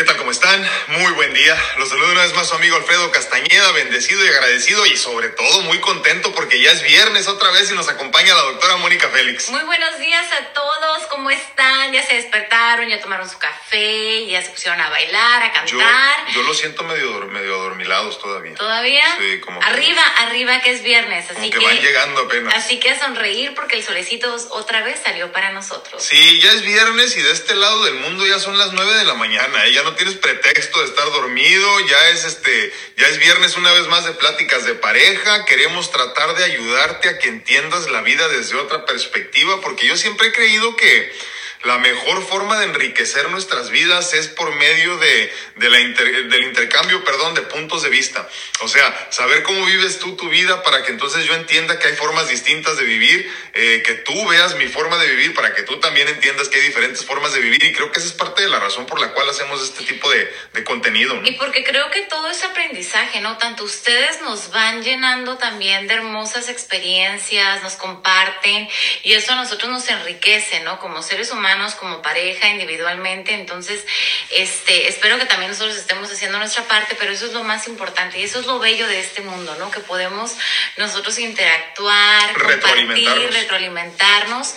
¿Qué tal? ¿Cómo están? Muy buen día. Los saludo una vez más su amigo Alfredo Castañeda, bendecido y agradecido y sobre todo muy contento porque ya es viernes otra vez y nos acompaña la doctora Mónica Félix. Muy buenos días a todos, ¿cómo están? Ya se despertaron, ya tomaron su café, ya se pusieron a bailar, a Yo, cantar. yo lo siento medio, medio adormilados todavía. ¿Todavía? Sí, como que- Arriba, arriba que es viernes, Como así que que, van llegando apenas. así que a sonreír porque el solecito otra vez salió para nosotros. Sí, ya es viernes y de este lado del mundo ya son las 9 de la mañana, ¿eh? ya no tienes pretexto de estar dormido, ya es este, ya es viernes una vez más de pláticas de pareja, queremos tratar de ayudarte a que entiendas la vida desde otra perspectiva, porque yo siempre he creído que la mejor forma de enriquecer nuestras vidas es por medio de, de la del intercambio, perdón, de puntos de vista. O sea, saber cómo vives tú tu vida para que entonces yo entienda que hay formas distintas de vivir, eh, que tú veas mi forma de vivir para que tú también entiendas que hay diferentes formas de vivir y creo que esa es parte de la razón por la cual hacemos este tipo de, de contenido. Y porque creo que todo es aprendizaje, ¿no? Tanto ustedes nos van llenando también de hermosas experiencias, nos comparten y eso a nosotros nos enriquece, ¿no? Como seres como pareja, individualmente. Entonces, este, espero que también nosotros estemos haciendo nuestra parte, pero eso es lo más importante y eso es lo bello de este mundo, ¿no? Que podemos nosotros interactuar, compartir, Retroalimentarnos. retroalimentarnos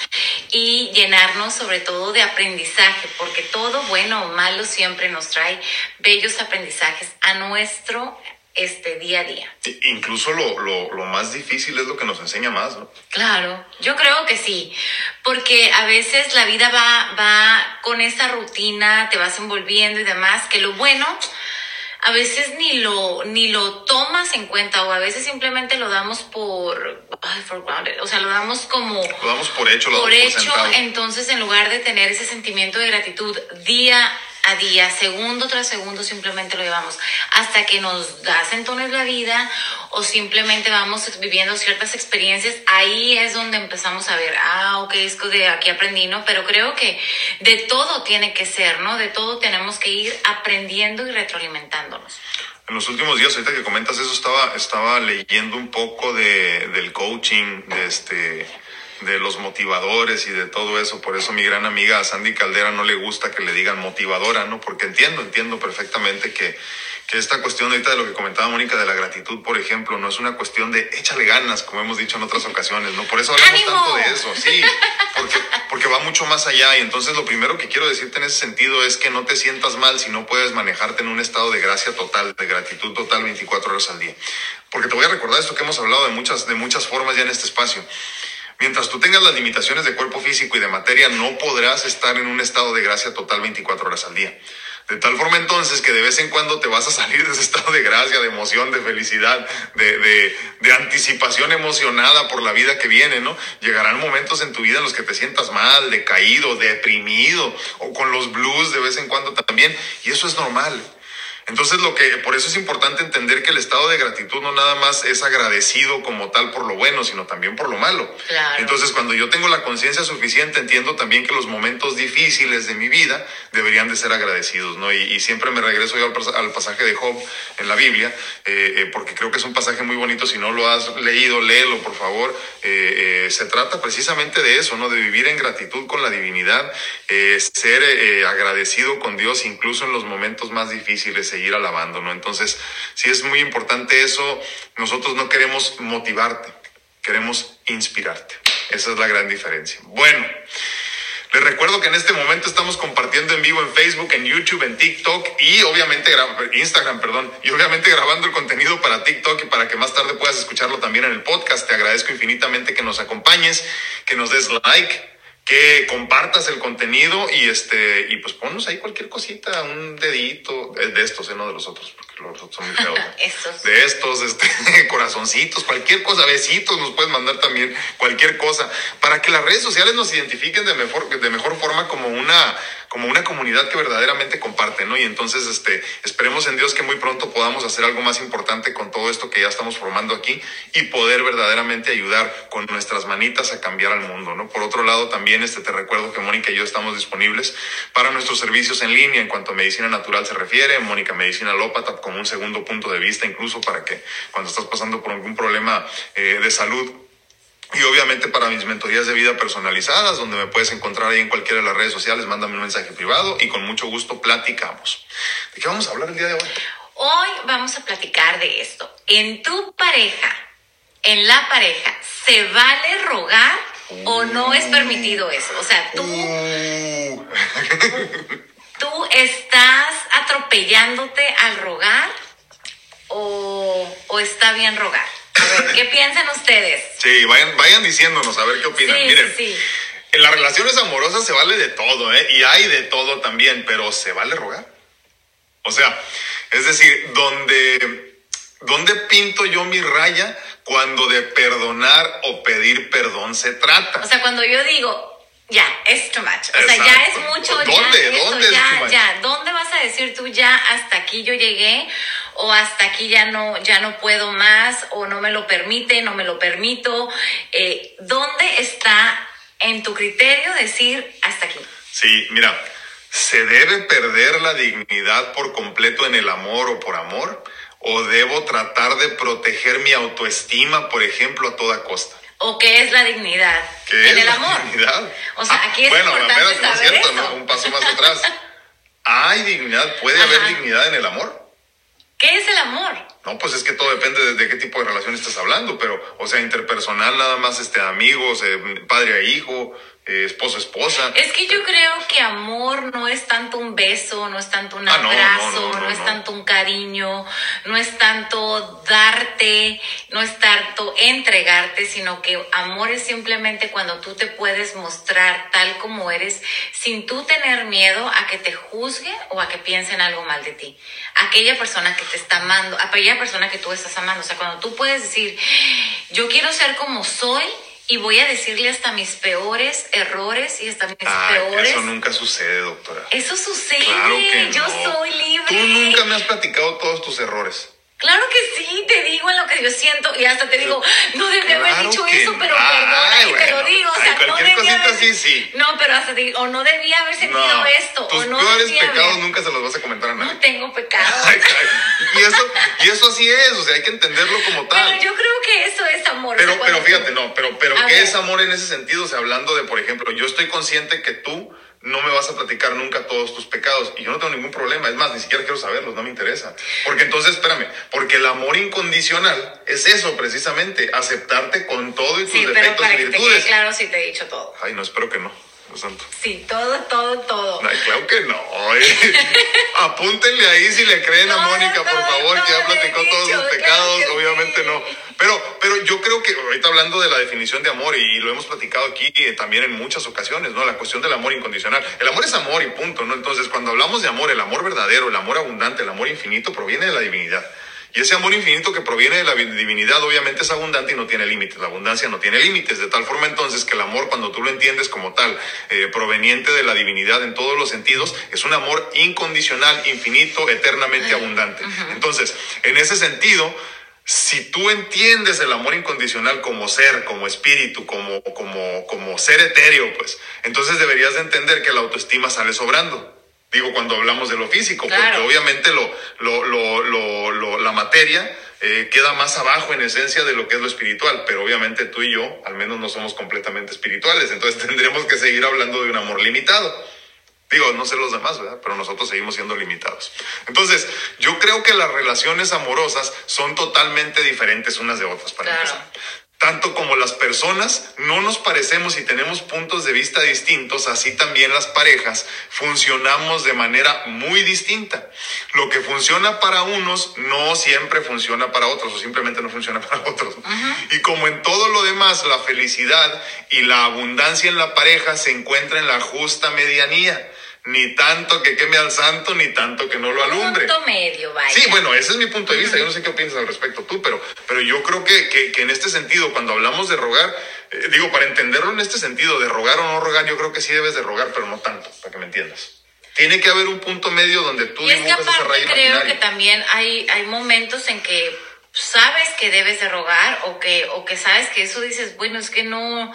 y llenarnos sobre todo de aprendizaje, porque todo bueno o malo siempre nos trae bellos aprendizajes a nuestro este día a día. Incluso lo, lo, lo más difícil es lo que nos enseña más. ¿no? Claro, yo creo que sí, porque a veces la vida va, va con esa rutina, te vas envolviendo y demás, que lo bueno a veces ni lo, ni lo tomas en cuenta o a veces simplemente lo damos por, ay, for granted, o sea, lo damos como Lo damos por hecho, lo por damos hecho, entonces en lugar de tener ese sentimiento de gratitud día a día, segundo tras segundo, simplemente lo llevamos hasta que nos da sentones la vida o simplemente vamos viviendo ciertas experiencias, ahí es donde empezamos a ver, ah, ok, es que de aquí aprendí, ¿no? Pero creo que de todo tiene que ser, ¿no? De todo tenemos que ir aprendiendo y retroalimentándonos. En los últimos días, ahorita que comentas eso, estaba, estaba leyendo un poco de, del coaching, de este de los motivadores y de todo eso. Por eso mi gran amiga Sandy Caldera no le gusta que le digan motivadora, ¿no? Porque entiendo, entiendo perfectamente que, que esta cuestión ahorita de lo que comentaba Mónica de la gratitud, por ejemplo, no es una cuestión de échale ganas, como hemos dicho en otras ocasiones, ¿no? Por eso hablamos ¡Ánimo! tanto de eso, sí, porque, porque va mucho más allá. Y entonces lo primero que quiero decirte en ese sentido es que no te sientas mal si no puedes manejarte en un estado de gracia total, de gratitud total 24 horas al día. Porque te voy a recordar esto que hemos hablado de muchas, de muchas formas ya en este espacio. Mientras tú tengas las limitaciones de cuerpo físico y de materia, no podrás estar en un estado de gracia total 24 horas al día. De tal forma entonces que de vez en cuando te vas a salir de ese estado de gracia, de emoción, de felicidad, de, de, anticipación emocionada por la vida que viene, ¿no? Llegarán momentos en tu vida en los que te sientas mal, decaído, deprimido, o con los blues de vez en cuando también, y eso es normal. Entonces lo que por eso es importante entender que el estado de gratitud no nada más es agradecido como tal por lo bueno, ssino también por lo malo. Claro. Entonces cuando yo tengo la conciencia suficiente entiendo también que los momentos difíciles de mi vida deberían de ser agradecidos, ¿no? Y, y siempre me regreso yo al, pas- al pasaje de Job en la Biblia eh, eh, porque creo que es un pasaje muy bonito. Si no lo has leído, léelo por favor. Eh, eh, se trata precisamente de eso, ¿no? De vivir en gratitud con la divinidad, ser eh, agradecido con Dios incluso en los momentos más difíciles seguir alabando, ¿no? Entonces, sí es muy importante eso. Nosotros no queremos motivarte, queremos inspirarte. Esa es la gran diferencia. Bueno. Les recuerdo que en este momento estamos compartiendo en vivo en Facebook, en YouTube, en TikTok y obviamente gra- Instagram, perdón, y obviamente grabando el contenido para TikTok y para que más tarde puedas escucharlo también en el podcast. Te agradezco infinitamente que nos acompañes, que nos des like, que compartas el contenido y este y pues ponnos ahí cualquier cosita, un dedito de, de estos, eh, no de los otros, porque los otros son muy feos. ¿no? Estos. de estos, este, corazoncitos, cualquier cosa, besitos, nos puedes mandar también cualquier cosa, para que las redes sociales nos identifiquen de mejor, de mejor forma como una, como una comunidad que verdaderamente comparte, ¿no? Y entonces, este, esperemos en Dios que muy pronto podamos hacer algo más importante con todo esto que ya estamos formando aquí y poder verdaderamente ayudar con nuestras manitas a cambiar al mundo, ¿no? Por otro lado, también, este, te recuerdo que Mónica y yo estamos disponibles para nuestros servicios en línea en cuanto a medicina natural se refiere, Mónica Medicina Alópata como un segundo punto de vista, incluso para que cuando estás pasando por algún problema eh, de salud, Y obviamente para mis mentorías de vida personalizadas, donde me puedes encontrar ahí en cualquiera de las redes sociales, mándame un mensaje privado y con mucho gusto platicamos. ¿De qué vamos a hablar el día de hoy? Hoy vamos a platicar de esto. En tu pareja, en la pareja, ¿se vale rogar o no es permitido eso? O sea, tú, Uh. tú estás atropellándote al rogar o, o está bien rogar. A ver, ¿qué piensan ustedes? Sí, vayan, vayan diciéndonos a ver qué opinan. Sí, Miren, sí. en las relaciones amorosas se vale de todo, ¿eh? Y hay de todo también, pero ¿se vale rogar? O sea, es decir, donde, donde pinto yo mi raya cuando de perdonar o pedir perdón se trata. O sea, cuando yo digo, ya, es too much. O sea, ya es mucho, ¿Dónde? ya ¿Dónde ya, ya. ¿Dónde vas a decir tú ya hasta aquí yo llegué? O hasta aquí ya no, ya no puedo más, o no me lo permite, no me lo permito. Eh, ¿Dónde está en tu criterio decir hasta aquí? Sí, mira, ¿se debe perder la dignidad por completo en el amor o por amor? ¿O debo tratar de proteger mi autoestima, por ejemplo, a toda costa? ¿O qué es la dignidad ¿Qué en es el la amor? dignidad? O sea, Ah, aquí es bueno, importante espérate, no es saber cierto, eso. ¿no? un paso más atrás. ¿Hay dignidad? ¿Puede haber dignidad en el amor? ¿Qué es el amor? No, pues es que todo depende de, de qué tipo de relación estás hablando, pero, o sea, interpersonal, nada más este, amigos, eh, padre a hijo, eh, esposo esposa. Es que yo creo que amor no es tanto un beso, no es tanto un Ah, no, no, abrazo, no, no, es tanto un cariño, no es tanto darte, no es tanto entregarte, sino que amor es simplemente cuando tú te puedes mostrar tal como eres sin tú tener miedo a que te juzgue o a que piensen algo mal de ti. Aquella persona que te está amando, aquella persona que tú estás amando, o sea, cuando tú puedes decir, yo quiero ser como soy. Y voy a decirle hasta mis peores errores y hasta mis Ay, peores eso nunca sucede, doctora. eso sucede. Claro que Yo soy libre. Tú nunca me has platicado todos tus errores. Claro que sí, te digo en lo que yo siento y hasta te digo, no debí haber dicho eso, no. pero Ay, y te lo digo. O Ay, sea, no cualquier debí cosita haber... así, sí. No, pero hasta te digo, o no debía haber sentido No, esto, tus o no peores debía pecados haber... nunca se los vas a comentar a nadie. No tengo pecado. Ay, ay, y eso, y eso así es, o sea, hay que entenderlo como tal. Pero yo creo que eso es amor. Pero, pero fíjate, no, pero, pero A ¿qué ver. es amor en ese sentido? O sea, hablando de, por ejemplo, yo estoy consciente que tú no me vas a platicar nunca todos tus pecados y yo no tengo ningún problema, es más, ni siquiera quiero saberlos, no me interesa. Porque entonces, espérame, porque el amor incondicional es eso precisamente, aceptarte con todo y tus Sí, pero defectos para y que te virtudes. quede claro, sí te he dicho todo. Ay, no, espero que no, santo. Sí, todo, todo, todo. Ay, claro que no. eh. Apúntenle ahí si le creen a No, Mónica, por no, favor, que ya platicó todos sus pecados. Obviamente sí. no. Pero, pero yo creo que ahorita hablando de la definición de amor, y lo hemos platicado aquí eh, también en muchas ocasiones, ¿no? La cuestión del amor incondicional. El amor es amor y punto, ¿no? Entonces, cuando hablamos de amor, el amor verdadero, el amor abundante, el amor infinito, proviene de la divinidad. Y ese amor infinito que proviene de la vi- divinidad obviamente es abundante y no tiene límites. La abundancia no tiene límites. De tal forma entonces que el amor, cuando tú lo entiendes como tal, eh, proveniente de la divinidad en todos los sentidos, es un amor incondicional, infinito, eternamente abundante. Entonces, en ese sentido, si tú entiendes el amor incondicional como ser, como espíritu, como, como, como ser etéreo, pues, entonces deberías de entender que la autoestima sale sobrando. Digo, cuando hablamos de lo físico, Claro. porque obviamente lo, lo, lo, lo, lo- la materia eh, queda más abajo en esencia de lo que es lo espiritual, pero obviamente tú y yo al menos no somos completamente espirituales, entonces tendremos que seguir hablando de un amor limitado. Digo, no sé los demás, ¿verdad? Pero nosotros seguimos siendo limitados. Entonces, yo creo que las relaciones amorosas son totalmente diferentes unas de otras, para Claro. empezar. Tanto como las personas no nos parecemos y tenemos puntos de vista distintos, así también las parejas funcionamos de manera muy distinta. Lo que funciona para unos no siempre funciona para otros o simplemente no funciona para otros. Y como en todo lo demás, la felicidad y la abundancia en la pareja se encuentra en la justa medianía. Ni tanto que queme al santo, ni tanto que no lo alumbre. Punto medio, vaya. Sí, bueno, ese es mi punto de vista. Yo no sé qué piensas al respecto tú, pero, pero yo creo que, que, que en este sentido, cuando hablamos de rogar, eh, digo, para entenderlo en este sentido, de rogar o no rogar, yo creo que sí debes de rogar, pero no tanto, para que me entiendas. Tiene que haber un punto medio donde tú Y es que dibujas esa aparte raya creo que también hay, hay momentos en que sabes que debes de rogar o que, o que sabes que eso dices, bueno, es que no,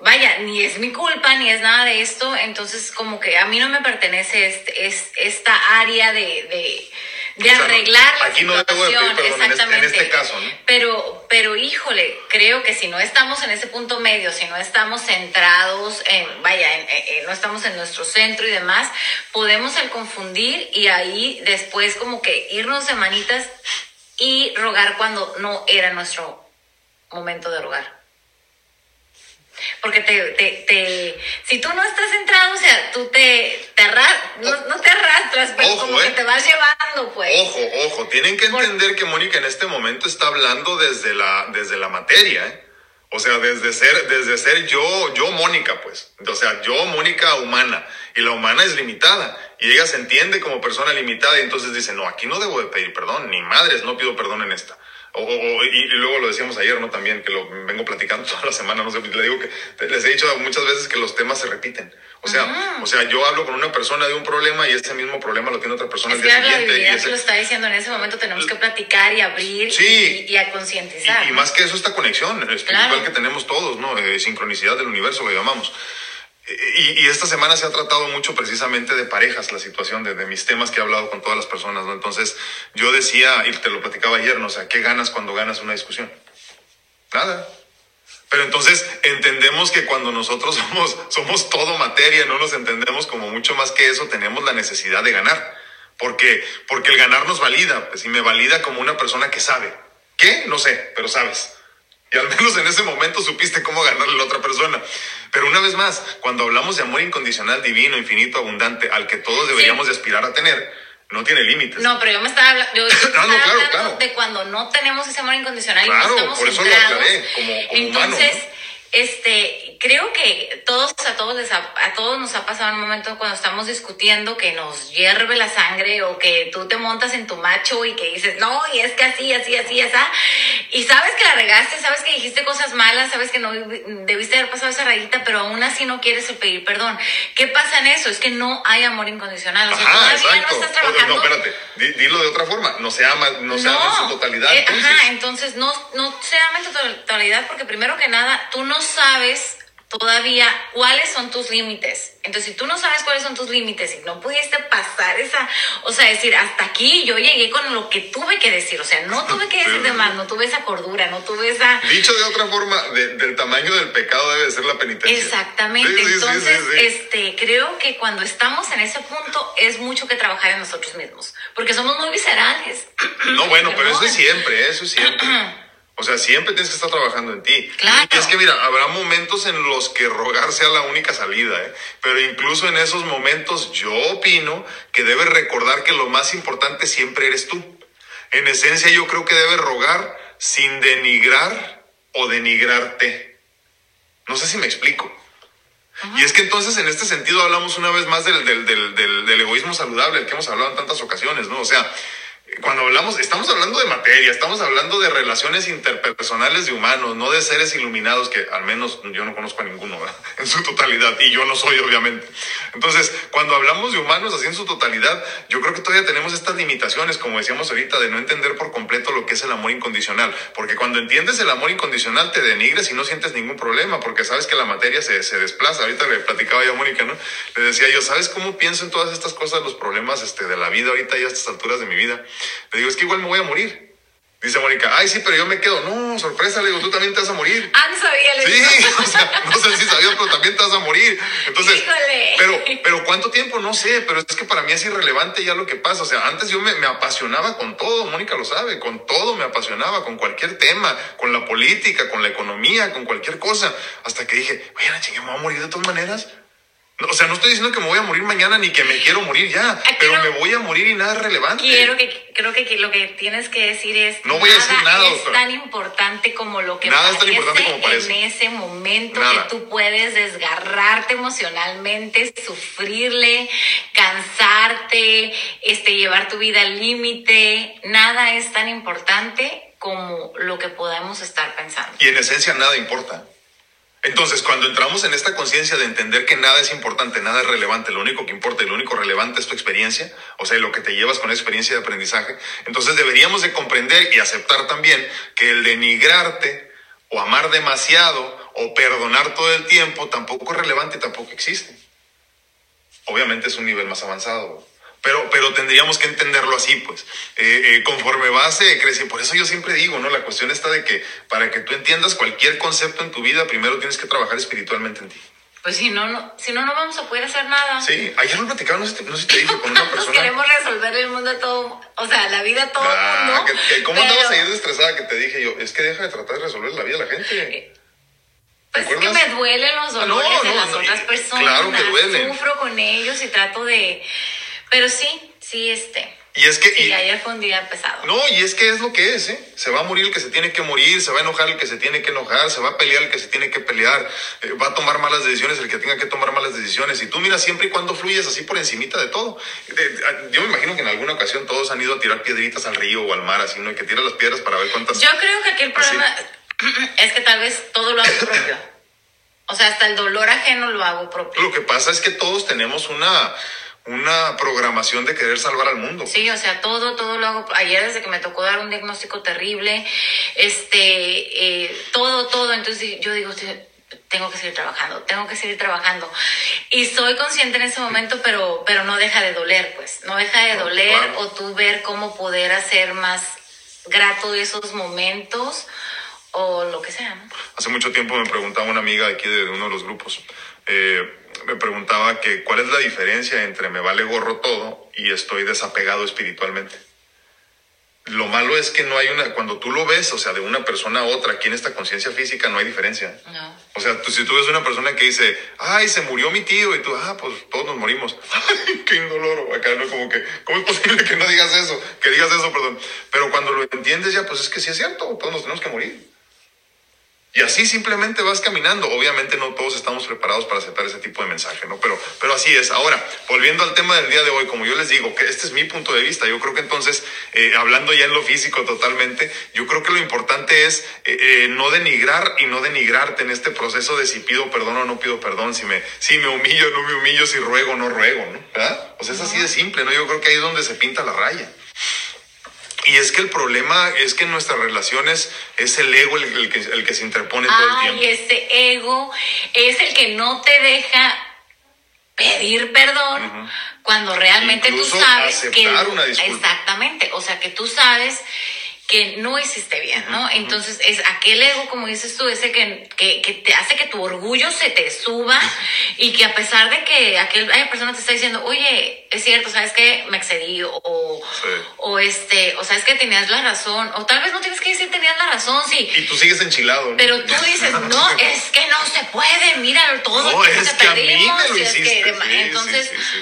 vaya, ni es mi culpa, ni es nada de esto, entonces como que a mí no me pertenece este, es, esta área de, de, de O sea, no, arreglar la aquí no debo de pedir situación, en este- en exactamente. este caso, ¿no? Pero pero híjole, creo que si no estamos en ese punto medio, si no estamos centrados en, vaya, no estamos en nuestro centro y demás, podemos el confundir y ahí después como que irnos de manitas y rogar cuando no era nuestro momento de rogar. Porque te, te, te, si tú no estás centrado, o sea, tú te, te no, te arrastras, pero como que eh. te vas llevando, pues. Ojo, ojo, tienen que entender que Mónica en este momento está hablando desde la, desde la materia, ¿eh? O sea, desde ser, desde ser yo, yo Mónica, pues. O sea, yo Mónica humana. Y la humana es limitada. Y ella se entiende como persona limitada y entonces dice, no, aquí no debo de pedir perdón, ni madres, no pido perdón en esta. O, y, luego lo decíamos ayer, ¿no? También, que lo vengo platicando toda la semana, no sé, le digo que les he dicho muchas veces que los temas se repiten. O sea, o sea, yo hablo con una persona de un problema y ese mismo problema lo tiene otra persona es día siguiente. y ese... lo está diciendo en ese momento, tenemos que platicar y abrir y, a concientizar. Y, más que eso, esta conexión espiritual que tenemos todos, ¿no? Eh, sincronicidad del universo que llamamos. Y, esta semana se ha tratado mucho precisamente de parejas, la situación de, mis temas que he hablado con todas las personas. Entonces, yo decía, y te lo platicaba ayer, ¿no? O ¿qué ganas cuando ganas una discusión? Nada. Pero entonces entendemos que cuando nosotros somos, somos todo materia, no nos entendemos como mucho más que eso, tenemos la necesidad de ganar. Porque, porque el ganar nos valida, pues, y me valida como una persona que sabe. ¿Qué? No sé, pero sabes. Y al menos en ese momento supiste cómo ganarle a la otra persona. Pero una vez más, cuando hablamos de amor incondicional, divino, infinito, abundante, al que todos deberíamos de aspirar a tener, no tiene límites. No, pero yo me estaba, yo, hablando de cuando no tenemos ese amor incondicional y no estamos por eso lo aclaré, como, como Entonces, este, creo que todos a todos les a, todos nos ha pasado un momento cuando estamos discutiendo que nos hierve la sangre o que tú te montas en tu macho y que dices, "No, y es que así, así, así, así." Y sabes que la regaste, sabes que dijiste cosas malas, sabes que no debiste haber pasado esa rayita, pero aún así no quieres pedir perdón. ¿Qué pasa en eso? Es que no hay amor incondicional, o sea, ajá, todavía no estás trabajando. No, espérate, dilo de otra forma, no se ama, no, se ama en su totalidad. Eh, ajá, entonces no no se ama en su totalidad porque primero que nada tú no sabes todavía cuáles son tus límites. Entonces, si tú no sabes cuáles son tus límites y no pudiste pasar esa, o sea, decir, hasta aquí yo llegué con lo que tuve que decir, o sea, no tuve que decir de más, no tuve esa cordura, no tuve esa... Dicho de otra forma, del tamaño del pecado debe ser la penitencia. Exactamente, entonces, este, creo que cuando estamos en ese punto es mucho que trabajar en nosotros mismos, porque somos muy viscerales. No, bueno, pero eso es siempre, eso es siempre. O sea, siempre tienes que estar trabajando en ti. Claro. Y es que, mira, habrá momentos en los que rogar sea la única salida, ¿eh? pero incluso en esos momentos yo opino que debes recordar que lo más importante siempre eres tú. En esencia, yo creo que debes rogar sin denigrar o denigrarte. No sé si me explico. Y es que entonces en este sentido hablamos una vez más del, del, del, del, egoísmo saludable, el que hemos hablado en tantas ocasiones, ¿no? O sea, cuando hablamos, estamos hablando de materia, estamos hablando de relaciones interpersonales de humanos, no de seres iluminados que al menos yo no conozco a ninguno en su totalidad y yo no soy obviamente. Entonces, cuando hablamos de humanos así en su totalidad, yo creo que todavía tenemos estas limitaciones, como decíamos ahorita, de no entender por completo lo que es el amor incondicional, porque cuando entiendes el amor incondicional te denigres y no sientes ningún problema, porque sabes que la materia se, se desplaza. Ahorita le platicaba yo a Mónica, ¿no? Le decía yo, ¿sabes cómo pienso en todas estas cosas, los problemas este, de la vida ahorita y a estas alturas de mi vida? Le digo, es que igual me voy a morir. Dice Mónica, ay, sí, pero yo me quedo. No, sorpresa, le digo, tú también te vas a morir. Ah, no sabía, le Sí, o sea, no sé si sabías, pero también te vas a morir. Entonces, pero, pero ¿cuánto tiempo? No sé, pero es que para mí es irrelevante ya lo que pasa. O sea, antes yo me, me apasionaba con todo, Mónica lo sabe, con todo me apasionaba, con cualquier tema, con la política, con la economía, con cualquier cosa. Hasta que dije, oye, la chingue, me voy a morir de todas maneras. O sea, no estoy diciendo que me voy a morir mañana ni que me quiero morir ya, ah, pero me voy a morir y nada es relevante. Quiero que, creo que, lo que tienes que decir es. No voy a decir nada. Es tan importante como lo que nada es tan importante como parece. En ese momento que tú puedes desgarrarte emocionalmente, sufrirle, cansarte, este, llevar tu vida al límite. Nada es tan importante como lo que podemos estar pensando. Y en esencia nada importa. Entonces, cuando entramos en esta conciencia de entender que nada es importante, nada es relevante, lo único que importa y lo único relevante es tu experiencia, o sea, lo que te llevas con experiencia de aprendizaje, entonces deberíamos de comprender y aceptar también que el denigrarte o amar demasiado o perdonar todo el tiempo tampoco es relevante y tampoco existe. Obviamente es un nivel más avanzado. Pero, pero tendríamos que entenderlo así, pues. Eh, eh, conforme vas eh, creciendo. Por eso yo siempre digo, ¿no? La cuestión está de que para que tú entiendas cualquier concepto en tu vida, primero tienes que trabajar espiritualmente en ti. Pues si no, no, si no, no vamos a poder hacer nada. Sí, ayer lo platicaba, no sé, no sé si te dije con una persona. queremos resolver el mundo a todo, o sea, la vida a todo Ah, mundo. que- que ¿Cómo pero, andabas ayer estresada que te dije yo? Es que deja de tratar de resolver la vida de la gente. Pues es que me duelen los no, dolores de las otras personas. claro que duelen. Sufro con ellos y trato de. Pero sí, sí, este. Y es que... Sí, y- ayer fue un día pesado. No, y es que es lo que es, ¿eh? Se va a morir el que se tiene que morir, se va a enojar el que se tiene que enojar, se va a pelear el que se tiene que pelear, eh, va a tomar malas decisiones el que tenga que tomar malas decisiones. Y tú mira siempre y cuando fluyes así por encimita de todo. Yo me imagino que en alguna ocasión todos han ido a tirar piedritas al río o al mar, así, ¿no? Y que tiras las piedras para ver cuántas... Yo creo que aquí el Así. problema es que tal vez todo lo hago propio. O sea, hasta el dolor ajeno lo hago propio. Lo que pasa es que todos tenemos una, una programación de querer salvar al mundo. Sí, o sea, todo, todo lo hago. Ayer desde que me tocó dar un diagnóstico terrible, este, eh, todo, todo. Entonces yo digo, tengo que seguir trabajando, tengo que seguir trabajando. Y soy consciente en ese momento, pero, pero no deja de doler, pues. No deja de doler claro. o tú ver cómo poder hacer más grato esos momentos o lo que sea, ¿no? Hace mucho tiempo me preguntaba una amiga de aquí de uno de los grupos, eh, me preguntaba que cuál es la diferencia entre me vale gorro todo y estoy desapegado espiritualmente. Lo malo es que no hay una, cuando tú lo ves, o sea, de una persona a otra, aquí en esta conciencia física no hay diferencia. No. O sea, tú- si tú ves una persona que dice, ay, se murió mi tío, y tú, ah, pues todos nos morimos. Ay, qué indoloro. Acá, ¿no? Como que, ¿cómo es posible que no digas eso? Que digas eso, perdón. Pero cuando lo entiendes ya, pues es que sí es cierto, todos nos tenemos que morir. Y así simplemente vas caminando. Obviamente no todos estamos preparados para aceptar ese tipo de mensaje, ¿no? Pero, pero así es. Ahora, volviendo al tema del día de hoy, como yo les digo, que este es mi punto de vista, yo creo que entonces, eh, hablando ya en lo físico totalmente, yo creo que lo importante es eh, eh, no denigrar y no denigrarte en este proceso de si pido perdón o no pido perdón, si me, si me humillo o no me humillo, si ruego o no ruego, ¿no? ¿Verdad? O sea, es así de simple, ¿no? Yo creo que ahí es donde se pinta la raya. Y es que el problema es que en nuestras relaciones es el ego el, el que, el que se interpone todo el Ay, tiempo. ese ego es el que no te deja pedir perdón cuando realmente Incluso tú sabes que aceptar una disculpa. exactamente, o sea que tú sabes que no hiciste bien, ¿no? Entonces es aquel ego, como dices tú, ese que, que, que te hace que tu orgullo se te suba y que a pesar de que aquel, hay persona te está diciendo, oye, es cierto, ¿sabes qué? Me excedí o, Sí. o este, o sabes que tenías la razón, o tal vez no tienes que decir tenías la razón, sí, Y tú sigues enchilado, ¿no? pero tú dices, no, es que no se puede, mira todo No, el tiempo es que que a mí perdimos, me lo y es que sí, entonces sí.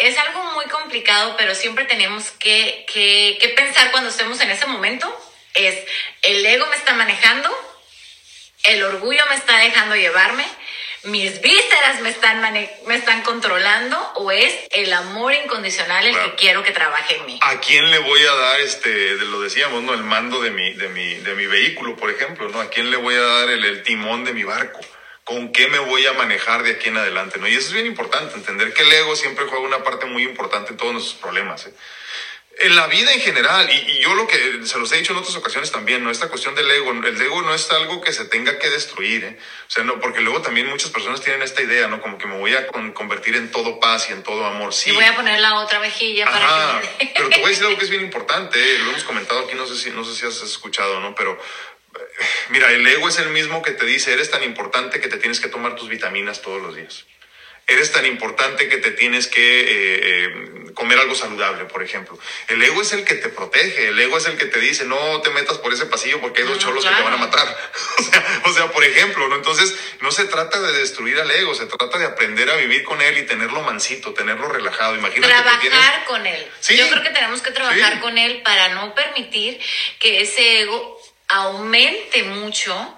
Es algo muy complicado, pero siempre tenemos que, que, que pensar cuando estemos en ese momento, es el ego me está manejando, el orgullo me está dejando llevarme, mis vísceras me están, me están controlando, o es el amor incondicional el que quiero que trabaje en mí. ¿A quién le voy a dar, este, lo decíamos, ¿no? El mando de mi, de mi, de mi vehículo, por ejemplo, ¿no? ¿A quién le voy a dar el, el timón de mi barco? ¿Con qué me voy a manejar de aquí en adelante, no? Y eso es bien importante, entender que el ego siempre juega una parte muy importante en todos nuestros problemas, ¿eh? En la vida en general, y, y yo lo que se los he dicho en otras ocasiones también, ¿no? Esta cuestión del ego, el ego no es algo que se tenga que destruir, ¿eh? O sea, no, porque luego también muchas personas tienen esta idea, ¿no? Como que me voy a con- convertir en todo paz y en todo amor. Sí. Y voy a poner la otra mejilla Ajá, para que pero te voy a decir algo que es bien importante, ¿eh? lo hemos comentado aquí, no sé si, no sé si has escuchado, ¿no? Pero mira, el ego es el mismo que te dice, eres tan importante que te tienes que tomar tus vitaminas todos los días. Eres tan importante que te tienes que eh, eh, comer algo saludable, por ejemplo. El ego es el que te protege, el ego es el que te dice, no te metas por ese pasillo porque hay dos Ah, cholos que te van a matar. O sea, o sea, por ejemplo, ¿no? Entonces, no se trata de destruir al ego, se trata de aprender a vivir con él y tenerlo mansito, tenerlo relajado. Imagínate que tienes... trabajar con él. Sí. Yo creo que tenemos que trabajar Sí. con él para no permitir que ese ego aumente mucho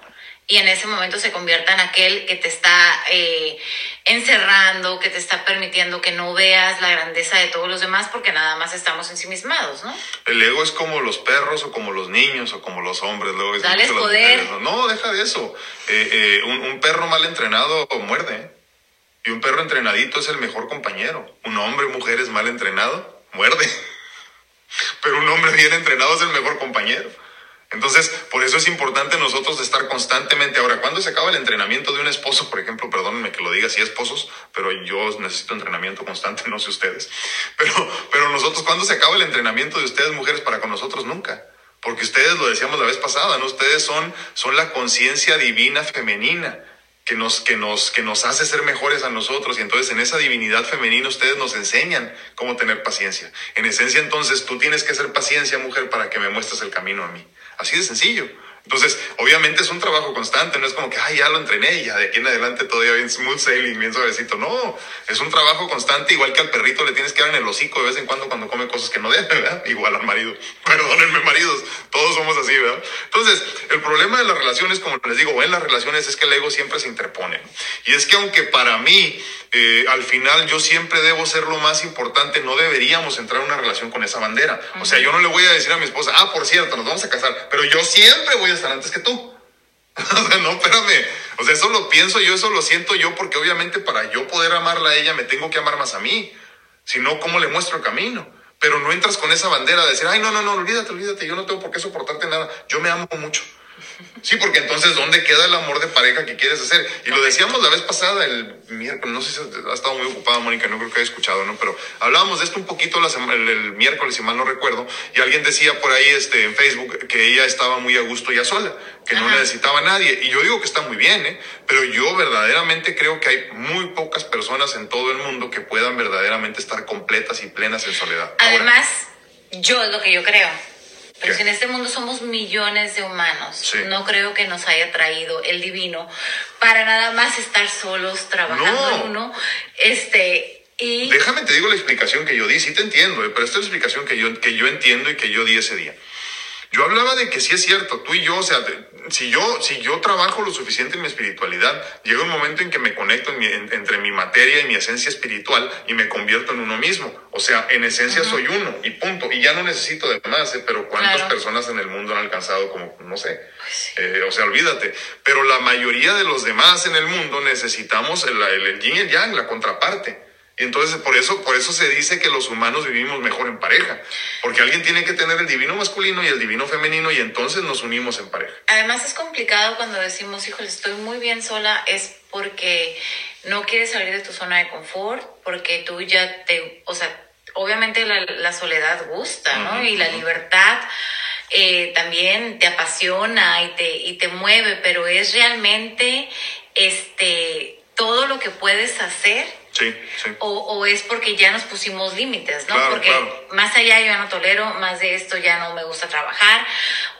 y en ese momento se convierta en aquel que te está eh, encerrando, que te está permitiendo que no veas la grandeza de todos los demás porque nada más estamos ensimismados, ¿no? El ego es como los perros o como los niños o como los hombres. Luego Dales poder. mujeres, ¿no? No, deja de eso. Eh, eh, un, un perro mal entrenado muerde. Y un perro entrenadito es el mejor compañero. Un hombre o mujer es mal entrenado, muerde. Pero un hombre bien entrenado es el mejor compañero. Entonces, por eso es importante nosotros estar constantemente. Ahora, cuando se acaba el entrenamiento de un esposo, por ejemplo, perdónenme que lo diga si esposos, pero yo necesito entrenamiento constante, no sé ustedes. Pero, pero nosotros, ¿cuándo se acaba el entrenamiento de ustedes, mujeres, para con nosotros? Nunca. Porque ustedes, lo decíamos la vez pasada, ¿no? Ustedes son, son la conciencia divina femenina que nos, que, nos, que nos hace ser mejores a nosotros. Y entonces en esa divinidad femenina ustedes nos enseñan cómo tener paciencia. En esencia entonces tú tienes que ser paciencia, mujer, para que me muestres el camino a mí. Así de sencillo. Entonces, obviamente es un trabajo constante, no es como que, ay, ya lo entrené ya de aquí en adelante todavía bien smooth sailing, bien suavecito. No, es un trabajo constante, igual que al perrito le tienes que dar en el hocico de vez en cuando cuando come cosas que no debe, ¿verdad? Igual al marido. Perdónenme, maridos, todos somos así, ¿verdad? Entonces, el problema de las relaciones, como les digo, en las relaciones es que el ego siempre se interpone. Y es que aunque para mí, eh, al final yo siempre debo ser lo más importante, no deberíamos entrar en una relación con esa bandera. O sea, yo no le voy a decir a mi esposa, ah, por cierto, nos vamos a casar, pero yo siempre voy a estar antes que tú. no, espérame. O sea, eso lo pienso yo, eso lo siento yo, porque obviamente para yo poder amarla a ella me tengo que amar más a mí. Si no, ¿cómo le muestro el camino? Pero no entras con esa bandera de decir, ay, no, no, no, olvídate, olvídate, yo no tengo por qué soportarte nada. Yo me amo mucho. Sí, porque entonces, ¿dónde queda el amor de pareja que quieres hacer? Y lo decíamos la vez pasada, el miércoles, no sé si ha estado muy ocupada Mónica, no creo que haya escuchado, ¿no? Pero hablábamos de esto un poquito la el, el, miércoles, si mal no recuerdo, y alguien decía por ahí este, en Facebook que ella estaba muy a gusto ya sola, que no necesitaba a nadie. Y yo digo que está muy bien, ¿eh? Pero yo verdaderamente creo que hay muy pocas personas en todo el mundo que puedan verdaderamente estar completas y plenas en soledad. Además, yo es lo que yo creo pero si en este mundo somos millones de humanos, no creo que nos haya traído el divino para nada más estar solos trabajando en uno. Este, y... Déjame te digo la explicación que yo di, sí te entiendo, eh, pero esta es la explicación que yo, que yo entiendo y que yo di ese día. Yo hablaba de que sí es cierto, tú y yo, o sea, si yo, si yo trabajo lo suficiente en mi espiritualidad, llega un momento en que me conecto entre mi materia y mi esencia espiritual y me convierto en uno mismo. O sea, en esencia soy uno y punto. Y ya no necesito de más, ¿eh? pero ¿cuántas personas en el mundo han alcanzado como, no sé? Pues eh, o sea, olvídate. Pero la mayoría de los demás en el mundo necesitamos el, el yin y el yang, la contraparte. Entonces por eso, por eso se dice que los humanos vivimos mejor en pareja, porque alguien tiene que tener el divino masculino y el divino femenino y entonces nos unimos en pareja. Además es complicado cuando decimos, híjole, estoy muy bien sola, es porque no quieres salir de tu zona de confort, porque tú ya te, o sea, obviamente la, soledad gusta, ¿no? y la libertad eh, también te apasiona y te, y te mueve, pero es realmente este todo lo que puedes hacer Sí, sí. O, o, es porque ya nos pusimos límites, ¿no? porque más allá yo ya no tolero, más de esto ya no me gusta trabajar,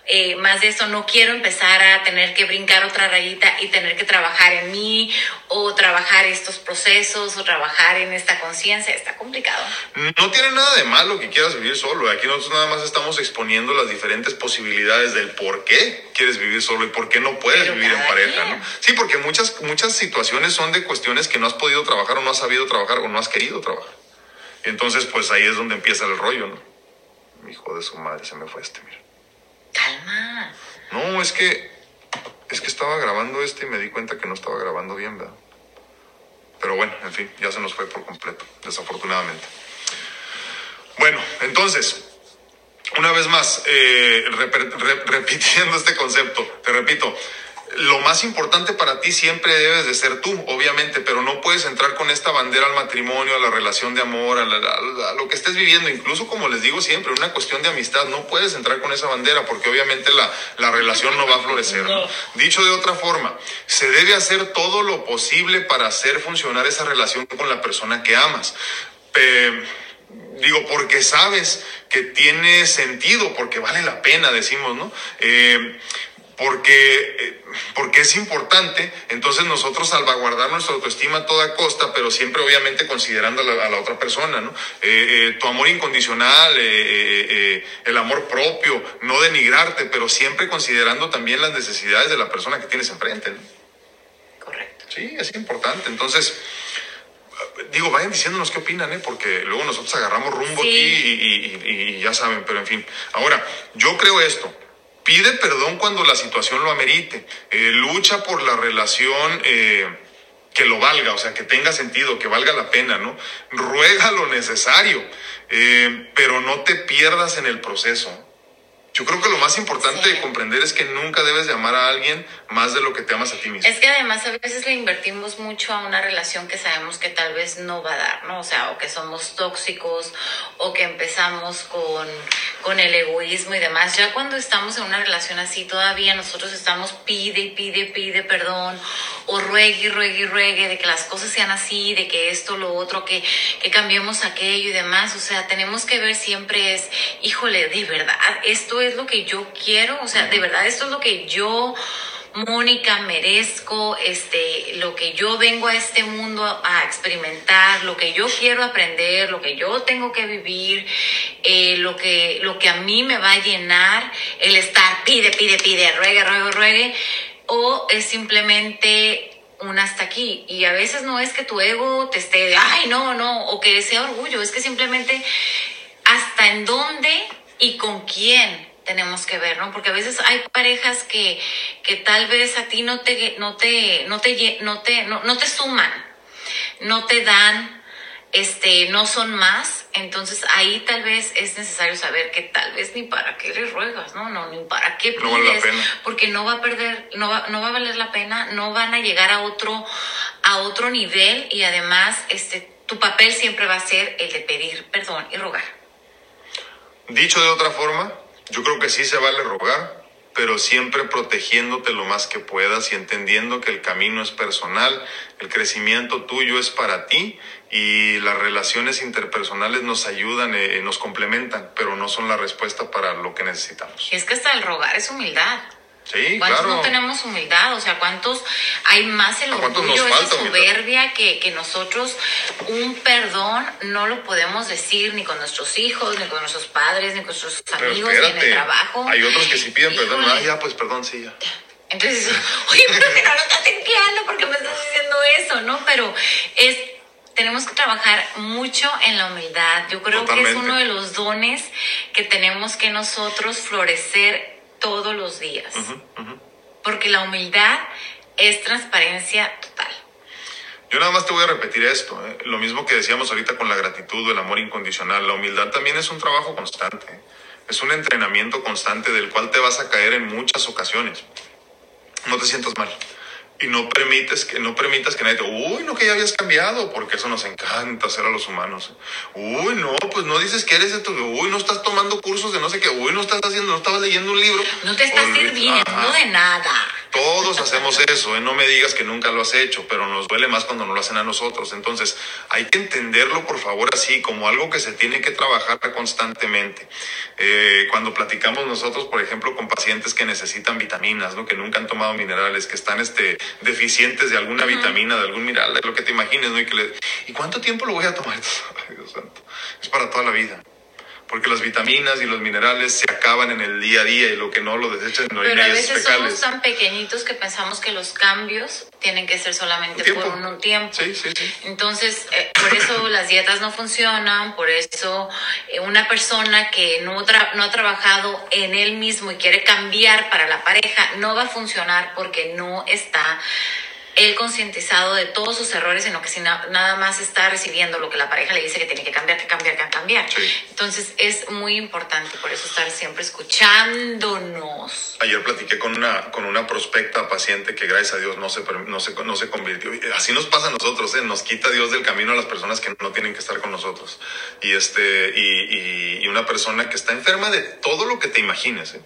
eh, más de eso no quiero empezar a tener que brincar otra rayita y tener que trabajar en mí o trabajar estos procesos o trabajar en esta conciencia, está complicado. No tiene nada de malo que quieras vivir solo, aquí nosotros nada más estamos exponiendo las diferentes posibilidades del por qué quieres vivir solo y por qué no puedes vivir en pareja, ¿no? Sí, porque muchas, muchas situaciones son de cuestiones que no has podido trabajar o no has sabido trabajar o no has querido trabajar. Entonces, pues ahí es donde empieza el rollo, ¿no? Hijo de su madre, se me fue este, mira. Calma. No, es que es que estaba grabando este y me di cuenta que no estaba grabando bien, ¿verdad? Pero bueno, en fin, ya se nos fue por completo, desafortunadamente. Bueno, entonces, una vez más, eh, repitiendo este concepto, te repito, lo más importante para ti siempre debes de ser tú, obviamente, pero no puedes entrar con esta bandera al matrimonio, a la relación de amor, a, lo que estés viviendo, incluso como les digo siempre, una cuestión de amistad, no puedes entrar con esa bandera porque obviamente la, relación no va a florecer. Dicho de otra forma, se debe hacer todo lo posible para hacer funcionar esa relación con la persona que amas. digo, porque sabes que tiene sentido, porque vale la pena, decimos, ¿no? Eh, porque, eh, porque es importante, entonces nosotros salvaguardar nuestra autoestima a toda costa, pero siempre obviamente considerando a la, otra persona, ¿no? Eh, eh, tu amor incondicional, el amor propio, no denigrarte, pero siempre considerando también las necesidades de la persona que tienes enfrente, ¿no? Correcto. Sí, es importante. Entonces, digo, vayan diciéndonos qué opinan, ¿eh? porque luego nosotros agarramos rumbo aquí y ya saben, pero en fin. Ahora, yo creo esto. Pide perdón cuando la situación lo amerite. Eh, lucha por la relación eh, que lo valga, o sea, que tenga sentido, que valga la pena, ¿no? Ruega lo necesario, eh, pero no te pierdas en el proceso. Yo creo que lo más importante de comprender es que nunca debes de amar a alguien más de lo que te amas a ti mismo. Es que además a veces le invertimos mucho a una relación que sabemos que tal vez no va a dar, ¿no? O sea, o que somos tóxicos, o que empezamos con, con el egoísmo y demás. Ya cuando estamos en una relación así, todavía nosotros estamos pide y pide, pide perdón, o ruegue y ruegue y ruegue de que las cosas sean así, de que esto, lo otro, que, que cambiemos aquello y demás. O sea, tenemos que ver siempre es, híjole, de verdad, esto es lo que yo quiero, o sea, de verdad esto es lo que yo, Mónica, merezco, este, lo que yo vengo a este mundo a experimentar, lo que yo quiero aprender, lo que yo tengo que vivir, eh, lo, que, lo que a mí me va a llenar, el estar pide, pide, pide, ruegue, ruegue, ruegue, o es simplemente un hasta aquí. Y a veces no es que tu ego te esté de, ay, no, no, o que sea orgullo, es que simplemente hasta en dónde y con quién tenemos que ver, ¿no? Porque a veces hay parejas que, que tal vez a ti no te, no te, no te, no te, no, te suman, no te dan, este, no son más, entonces ahí tal vez es necesario saber que tal vez ni para qué le ruegas, ¿no? No, ni para qué pides, porque no va a perder, no va, no va a valer la pena, no van a llegar a otro, a otro nivel y además, este, tu papel siempre va a ser el de pedir perdón y rogar. Dicho de otra forma, yo creo que sí se vale rogar, pero siempre protegiéndote lo más que puedas y entendiendo que el camino es personal, el crecimiento tuyo es para ti y las relaciones interpersonales nos ayudan, eh, nos complementan, pero no son la respuesta para lo que necesitamos. Y es que hasta el rogar es humildad. Sí, ¿Cuántos claro. no tenemos humildad? O sea, ¿cuántos hay más el orgullo, esa soberbia que, que, nosotros un perdón no lo podemos decir ni con nuestros hijos, ni con nuestros padres, ni con nuestros amigos, ni en el trabajo? Hay otros que sí piden perdón. Ah, ya, pues perdón, sí, ya. Entonces, oye, pero que no lo estás entiendo porque me estás diciendo eso, ¿no? Pero es tenemos que trabajar mucho en la humildad. Yo creo que es uno de los dones que tenemos que nosotros florecer todos los días. Porque la humildad es transparencia total. Yo nada más te voy a repetir esto, ¿eh? lo mismo que decíamos ahorita con la gratitud el amor incondicional. La humildad también es un trabajo constante, es un entrenamiento constante del cual te vas a caer en muchas ocasiones. No te sientas mal y no permites que no permitas que nadie te uy no que ya habías cambiado porque eso nos encanta hacer a los humanos uy no pues no dices que eres esto uy no estás tomando cursos de no sé qué uy no estás haciendo no estabas leyendo un libro no te estás sirviendo de nada todos hacemos eso, ¿eh? no me digas que nunca lo has hecho, pero nos duele más cuando no lo hacen a nosotros. Entonces, hay que entenderlo, por favor, así, como algo que se tiene que trabajar constantemente. Eh, cuando platicamos nosotros, por ejemplo, con pacientes que necesitan vitaminas, ¿no? que nunca han tomado minerales, que están este, deficientes de alguna vitamina, de algún mineral, de lo que te imagines, ¿no? y, que le, ¿y cuánto tiempo lo voy a tomar? Ay, Dios santo. Es para toda la vida porque las vitaminas y los minerales se acaban en el día a día y lo que no lo desechan no Pero a veces somos tan pequeñitos que pensamos que los cambios tienen que ser solamente por un, tiempo. Sí, sí, sí. Entonces, eh, por eso las dietas no funcionan, por eso eh, una persona que no, no ha trabajado en él mismo y quiere cambiar para la pareja no va a funcionar porque no está él concientizado de todos sus errores, sino que si nada más está recibiendo lo que la pareja le dice que tiene que cambiar, que cambiar, que cambiar. Entonces es muy importante por eso estar siempre escuchándonos. Ayer platiqué con una, con una prospecta paciente que gracias a Dios no se, no se, no se convirtió. Así nos pasa a nosotros, ¿eh? nos quita Dios del camino a las personas que no tienen que estar con nosotros. Y, este, y, y una persona que está enferma de todo lo que te imagines. ¿eh?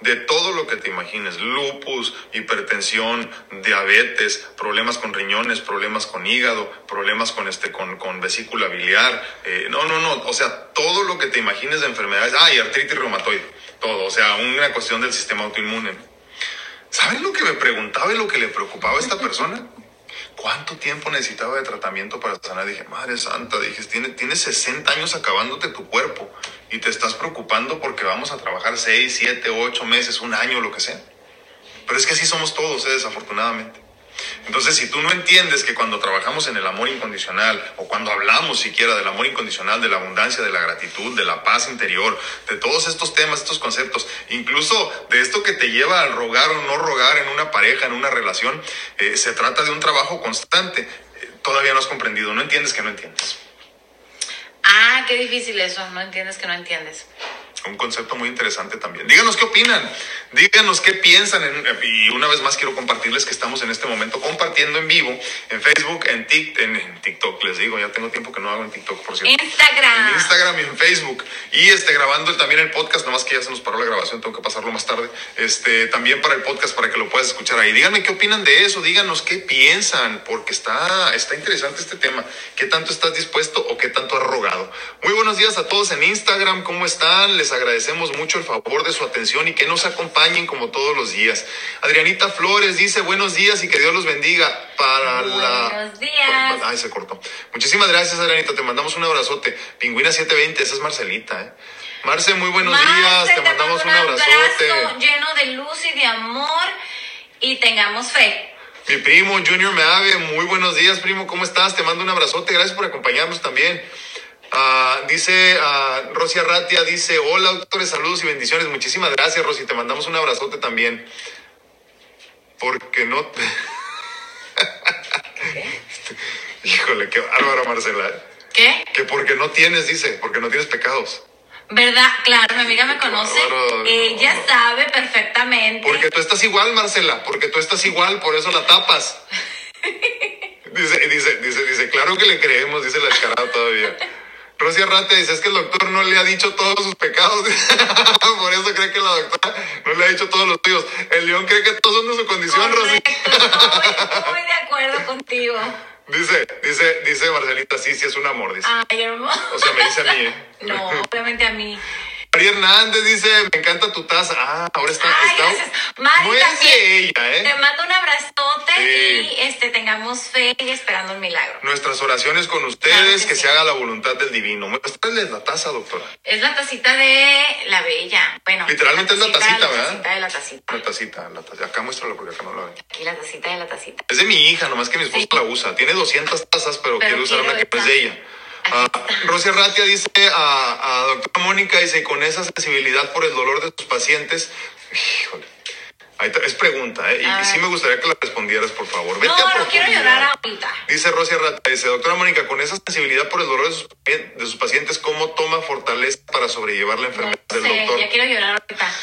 De todo lo que te imagines, lupus, hipertensión, diabetes, problemas con riñones, problemas con hígado, problemas con, este, con, con vesícula biliar, eh, no, no, no, o sea, todo lo que te imagines de enfermedades, ah, y artritis reumatoide, todo, o sea, una cuestión del sistema autoinmune. ¿Sabes lo que me preguntaba y lo que le preocupaba a esta persona? ¿Cuánto tiempo necesitaba de tratamiento para sanar? Dije, Madre Santa, dije, tienes, tienes 60 años acabándote tu cuerpo y te estás preocupando porque vamos a trabajar 6, 7, 8 meses, un año, lo que sea. Pero es que así somos todos, ¿eh? desafortunadamente. Entonces, si tú no entiendes que cuando trabajamos en el amor incondicional, o cuando hablamos siquiera del amor incondicional, de la abundancia, de la gratitud, de la paz interior, de todos estos temas, estos conceptos, incluso de esto que te lleva al rogar o no rogar en una pareja, en una relación, eh, se trata de un trabajo constante. Eh, todavía no has comprendido, no entiendes que no entiendes. Ah, qué difícil eso, no entiendes que no entiendes. Un concepto muy interesante también. Díganos qué opinan, díganos qué piensan. y una vez más quiero compartirles que estamos en este momento compartiendo en vivo en Facebook, en, en, TikTok, les digo, ya tengo tiempo que no hago en TikTok, por cierto. Instagram. En Instagram y en Facebook. Y este, grabando también el podcast, nomás que ya se nos paró la grabación, tengo que pasarlo más tarde. Este, también para el podcast, para que lo puedas escuchar ahí. Díganme qué opinan de eso, díganos qué piensan, porque está, está interesante este tema. ¿Qué tanto estás dispuesto o qué tanto has rogado? Muy buenos días a todos en Instagram, ¿cómo están? Les agradecemos mucho el favor de su atención y que nos acompañen como todos los días. Adrianita Flores dice buenos días y que Dios los bendiga para la... Buenos días. Ay, se cortó. Muchísimas gracias, Adrianita, te mandamos un abrazote. Pingüina 720, esa es Marcelita, ¿eh? Marce, muy buenos días, te mandamos un, abrazote. lleno de luz y de amor y tengamos fe. Mi primo Junior Meave, muy buenos días, primo, ¿cómo estás? Te mando un abrazote, gracias por acompañarnos también. Ah, dice uh, Rosy Arratia, dice, hola doctores, saludos y bendiciones. Muchísimas gracias, Rosy, te mandamos un abrazote también. Porque no... Híjole, qué bárbaro, Marcela. ¿Qué? Que porque no tienes, dice, porque no tienes pecados. ¿Verdad? Claro, mi amiga me conoce. Ella sabe perfectamente. Porque tú estás igual, Marcela, porque tú estás igual, por eso la tapas. dice, dice, dice, dice, claro que le creemos, dice la descarada todavía. Rosy Arrate dice, es que el doctor no le ha dicho todos sus pecados. Por eso cree que la doctora no le ha dicho todos los tuyos. El león cree que todos son de su condición, Rosy. Estoy muy de acuerdo contigo. Dice, dice, dice Marcelita, sí, sí es un amor, dice. Ay, hermoso. O sea, me dice a mí, ¿eh? No, obviamente a mí. María Hernández dice, me encanta tu taza. Ah, ahora está. Ay, está gracias. Mari, no es de ella, ¿eh? Te mando un abrazote y este, tengamos fe y esperando un milagro. Nuestras oraciones con ustedes, que, se haga la voluntad del divino. Muéstrales la taza, doctora. Es la tacita de la bella. Bueno. Literalmente es la tacita, ¿verdad? La tacita de la tacita. La tacita, la tacita. Acá muéstrala porque acá no la ven. Aquí la tacita de la tacita. Es de mi hija, nomás que mi esposa la usa. Tiene 200 tazas, pero, quiere usar una que no es de ella. Uh, Rosy Ratia dice a, a doctora Mónica, dice, con esa sensibilidad por el dolor de sus pacientes, híjole, es pregunta, ¿eh? Y, sí me gustaría que la respondieras, por favor. Vete no, no quiero llorar ahorita. Dice Rosy Ratia, dice, doctora Mónica, con esa sensibilidad por el dolor de sus, de sus pacientes, ¿cómo toma fortaleza para sobrellevar la enfermedad del doctor? Ya quiero llorar ahorita.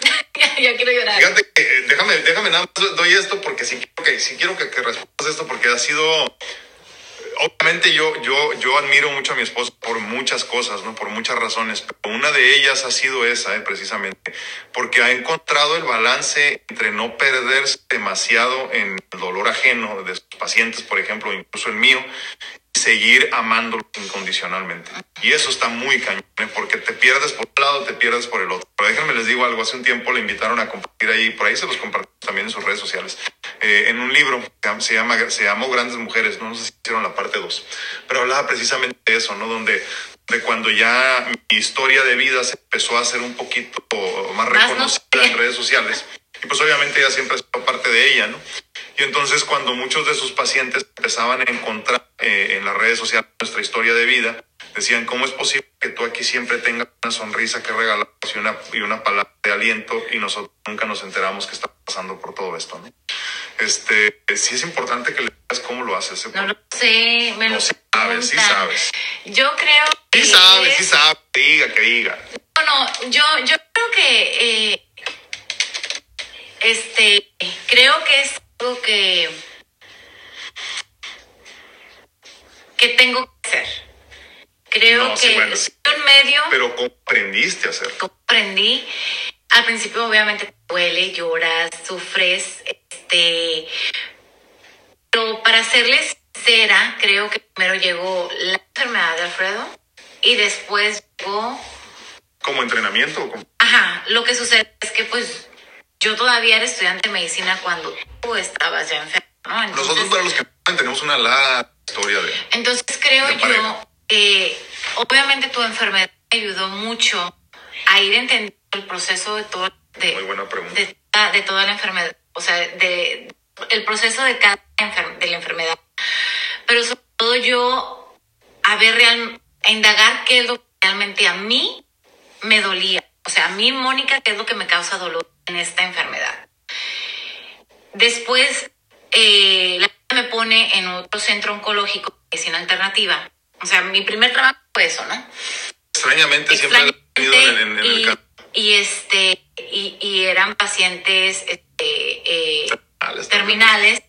ya, quiero llorar. Fíjate eh, déjame, déjame nada más, doy esto porque sí quiero que, sí quiero que, que respondas esto porque ha sido obviamente yo, yo, yo admiro mucho a mi esposa por muchas cosas, ¿no? Por muchas razones, pero una de ellas ha sido esa, ¿eh? precisamente, porque ha encontrado el balance entre no perderse demasiado en el dolor ajeno de sus pacientes, por ejemplo, incluso el mío, y seguir amándolo incondicionalmente. Y eso está muy cañón, ¿eh? porque te pierdes por un lado, te pierdes por el otro. Pero déjenme les digo algo, hace un tiempo le invitaron a compartir ahí, por ahí se los compartió también en sus redes sociales, eh, en un libro que se, llama, se llamó Grandes Mujeres, no, sé si hicieron la parte 2, pero hablaba precisamente de eso, ¿no? Donde de cuando ya mi historia de vida se empezó a hacer un poquito más reconocida en redes sociales. Y pues obviamente ella siempre ha sido parte de ella, ¿no? Y entonces cuando muchos de sus pacientes empezaban a encontrar eh, en las redes sociales nuestra historia de vida, decían, ¿cómo es posible que tú aquí siempre tengas una sonrisa que regalar y una, y una palabra de aliento y nosotros nunca nos enteramos que está pasando por todo esto? ¿no? Este, sí es importante que le digas cómo lo haces. ¿eh? No lo sé, me no, lo sabes, sí sabes. Yo creo que... Sí sabes, sí sabes, que diga, que diga. No, yo, yo creo que... Eh, este, creo que es algo que... que tengo que hacer Creo que en medio. Pero ¿cómo aprendiste a hacerlo? Comprendí. Al principio, obviamente, te duele, lloras, sufres. Este. Pero para serles sincera, creo que primero llegó la enfermedad de Alfredo y después llegó. ¿Como entrenamiento? Ajá. Lo que sucede es que, pues, yo todavía era estudiante de medicina cuando tú estabas ya enfermo. ¿no? Nosotros, para los que tenemos una larga historia de. Entonces, creo yo eh, obviamente tu enfermedad me ayudó mucho a ir entendiendo el proceso de todo de, de, toda la enfermedad, o sea, de, el proceso de cada de la enfermedad. Pero sobre todo yo a ver real, a indagar qué es lo que realmente a mí me dolía. O sea, a mí, Mónica, qué es lo que me causa dolor en esta enfermedad. Después, eh, la me pone en otro centro oncológico, medicina alternativa, o sea, mi primer trabajo fue eso, ¿no? Extrañamente siempre en, en y, el caso. y este y, y eran pacientes este, eh, Terminales, terminales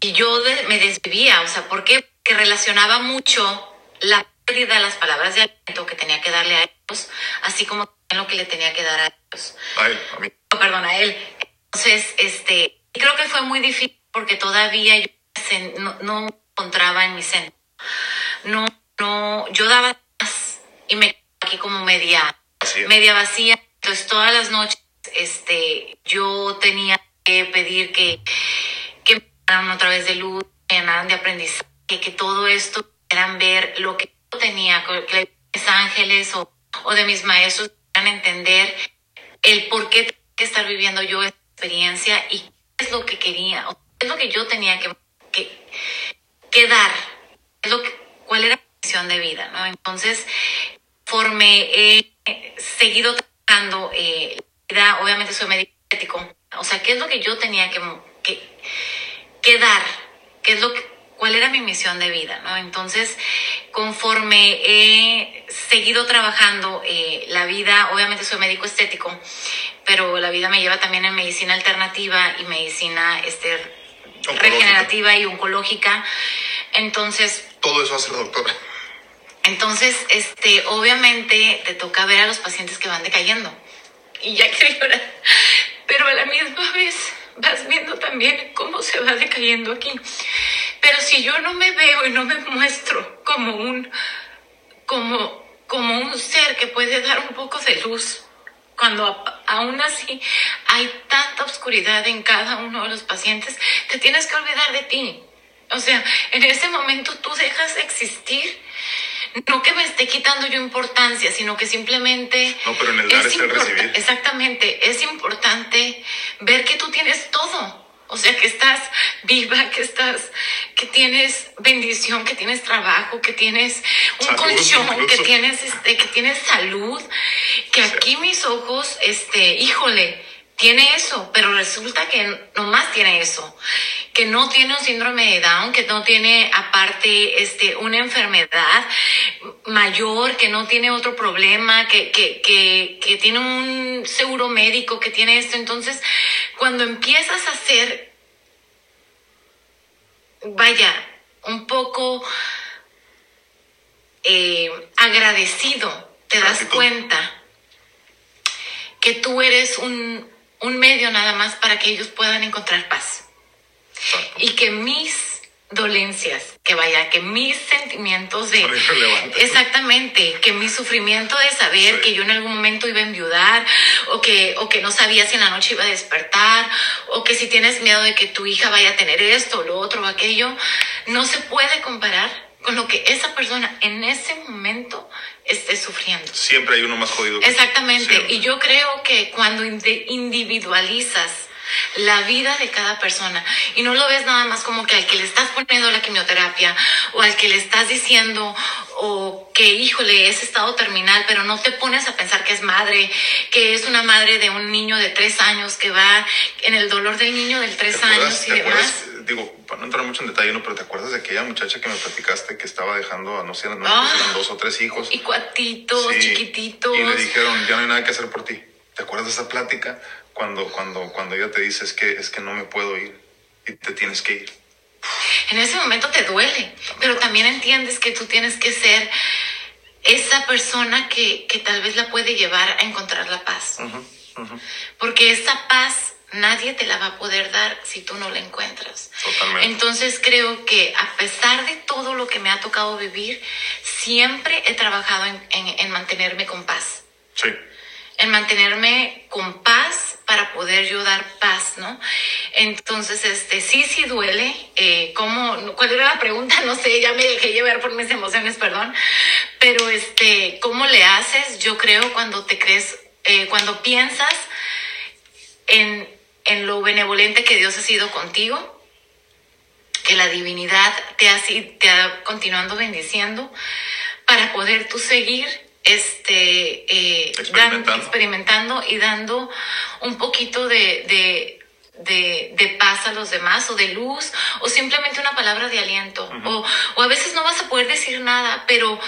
y yo de- me desvivía, o sea, ¿por qué? Porque relacionaba mucho la pérdida de las palabras de aliento que tenía que darle a ellos, así como también lo que le tenía que dar a ellos. Ay, a mí. No, perdón, a él. Entonces, este, creo que fue muy difícil porque todavía yo no, no encontraba en mi centro. No, no, yo daba más y me quedaba aquí como media, es. media vacía. Entonces, todas las noches, este, yo tenía que pedir que, que me llenaran otra vez de luz, que me llenaran de aprendizaje, que todo esto pudieran ver lo que yo tenía, que mis ángeles o, o de mis maestros pudieran entender el por qué tenía que estar viviendo yo esta experiencia y qué es lo que quería, o qué es lo que yo tenía que, que, que dar, es lo que, cuál era mi misión de vida, ¿no? Entonces, conforme he seguido trabajando, eh, la vida, obviamente soy médico ético, o sea, qué es lo que yo tenía que, que, que dar, qué es lo que, cuál era mi misión de vida, ¿no? Entonces, conforme he seguido trabajando eh, la vida, obviamente soy médico estético, pero la vida me lleva también en medicina alternativa y medicina este, Oncológica. regenerativa y oncológica. Entonces, Todo eso hace la doctora. entonces, este, obviamente te toca ver a los pacientes que van decayendo. Y ya quiero llorar. Pero a la misma vez vas viendo también cómo se va decayendo aquí. Pero si yo no me veo y no me muestro como un, como, como un ser que puede dar un poco de luz, cuando a- aún así hay tanta oscuridad en cada uno de los pacientes, te tienes que olvidar de ti. O sea, en ese momento tú dejas de existir. No que me esté quitando yo importancia, sino que simplemente... No, pero en el dar es está el recibir. Exactamente, es importante ver que tú tienes todo. O sea, que estás viva, que estás, que tienes bendición, que tienes trabajo, que tienes un Salud, colchón, que tienes, este, que tienes salud, que aquí mis ojos, este, híjole, tiene eso, pero resulta que nomás tiene eso, que no tiene un síndrome de Down, que no tiene aparte este, una enfermedad mayor, que no tiene otro problema, que, que, que, que tiene un seguro médico, que tiene esto. Entonces, cuando empiezas a hacer, vaya, un poco eh, agradecido, te das cuenta que tú eres un, un medio nada más para que ellos puedan encontrar paz. Y que mis dolencias, que vaya, que mis sentimientos de... Exactamente, que mi sufrimiento de saber Sí. que yo en algún momento iba a enviudar, o que, o que no sabía si en la noche iba a despertar, o que si tienes miedo de que tu hija vaya a tener esto, lo otro, o aquello, no se puede comparar con lo que esa persona en ese momento esté sufriendo. Siempre hay uno más jodido. Exactamente. Siempre. Y yo creo que cuando indi- individualizas la vida de cada persona y no lo ves nada más como que al que le estás poniendo la quimioterapia o al que le estás diciendo o que híjole es estado terminal pero no te pones a pensar que es madre que es una madre de un niño de tres años que va en el dolor del niño del ¿Te tres acuerdas, años y te demás acuerdas? Digo, para no entrar mucho en detalle, ¿no? pero ¿te acuerdas de aquella muchacha que me platicaste que estaba dejando a no sé, no Ah. eran dos o tres hijos? y cuatitos Sí, chiquititos Y le dijeron, ya no hay nada que hacer por ti. ¿Te acuerdas de esa plática? Cuando, cuando, cuando ella te dice, es que, es que no me puedo ir y te tienes que ir. En ese momento te duele, pero también entiendes que tú tienes que ser esa persona que, que tal vez la puede llevar a encontrar la paz. Ujú, ujú. Porque esa paz nadie te la va a poder dar si tú no la encuentras. Totalmente. Entonces creo que a pesar de todo lo que me ha tocado vivir, siempre he trabajado en, en- en mantenerme con paz Sí. en mantenerme con paz para poder yo dar paz, ¿no? Entonces, este, sí, sí duele. Eh, ¿cómo, ¿Cuál era la pregunta? No sé, ya me dejé llevar por mis emociones, perdón. Pero, este, ¿cómo le haces? Yo creo cuando te crees, eh, cuando piensas en, en lo benevolente que Dios ha sido contigo, que la divinidad te ha, te ha continuando bendiciendo para poder tú seguir este eh, dan- Experimentando. experimentando y dando un poquito de, de, de, de paz a los demás o de luz o simplemente una palabra de aliento. O, o a veces no vas a poder decir nada pero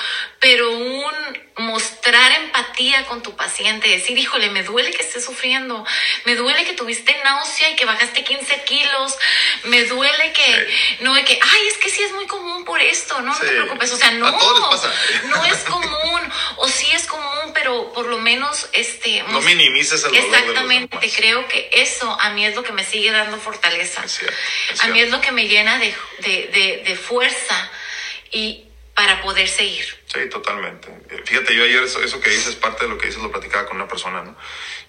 pero un mostrar empatía con tu paciente, decir, híjole, me duele que estés sufriendo, me duele que tuviste náusea y que bajaste 15 kilos, me duele que, no, de que, ay, es que sí es muy común por esto, no, no te preocupes, o sea, no, no es común, o sí es común, pero por lo menos, este... No minimices el Exactamente, creo que eso a mí es lo que me sigue dando fortaleza. A mí es lo que me llena de, de, de fuerza y para poder seguir. Sí, totalmente. Eh, fíjate, yo ayer eso, eso, que dices, parte de lo que dices, lo platicaba con una persona, ¿no?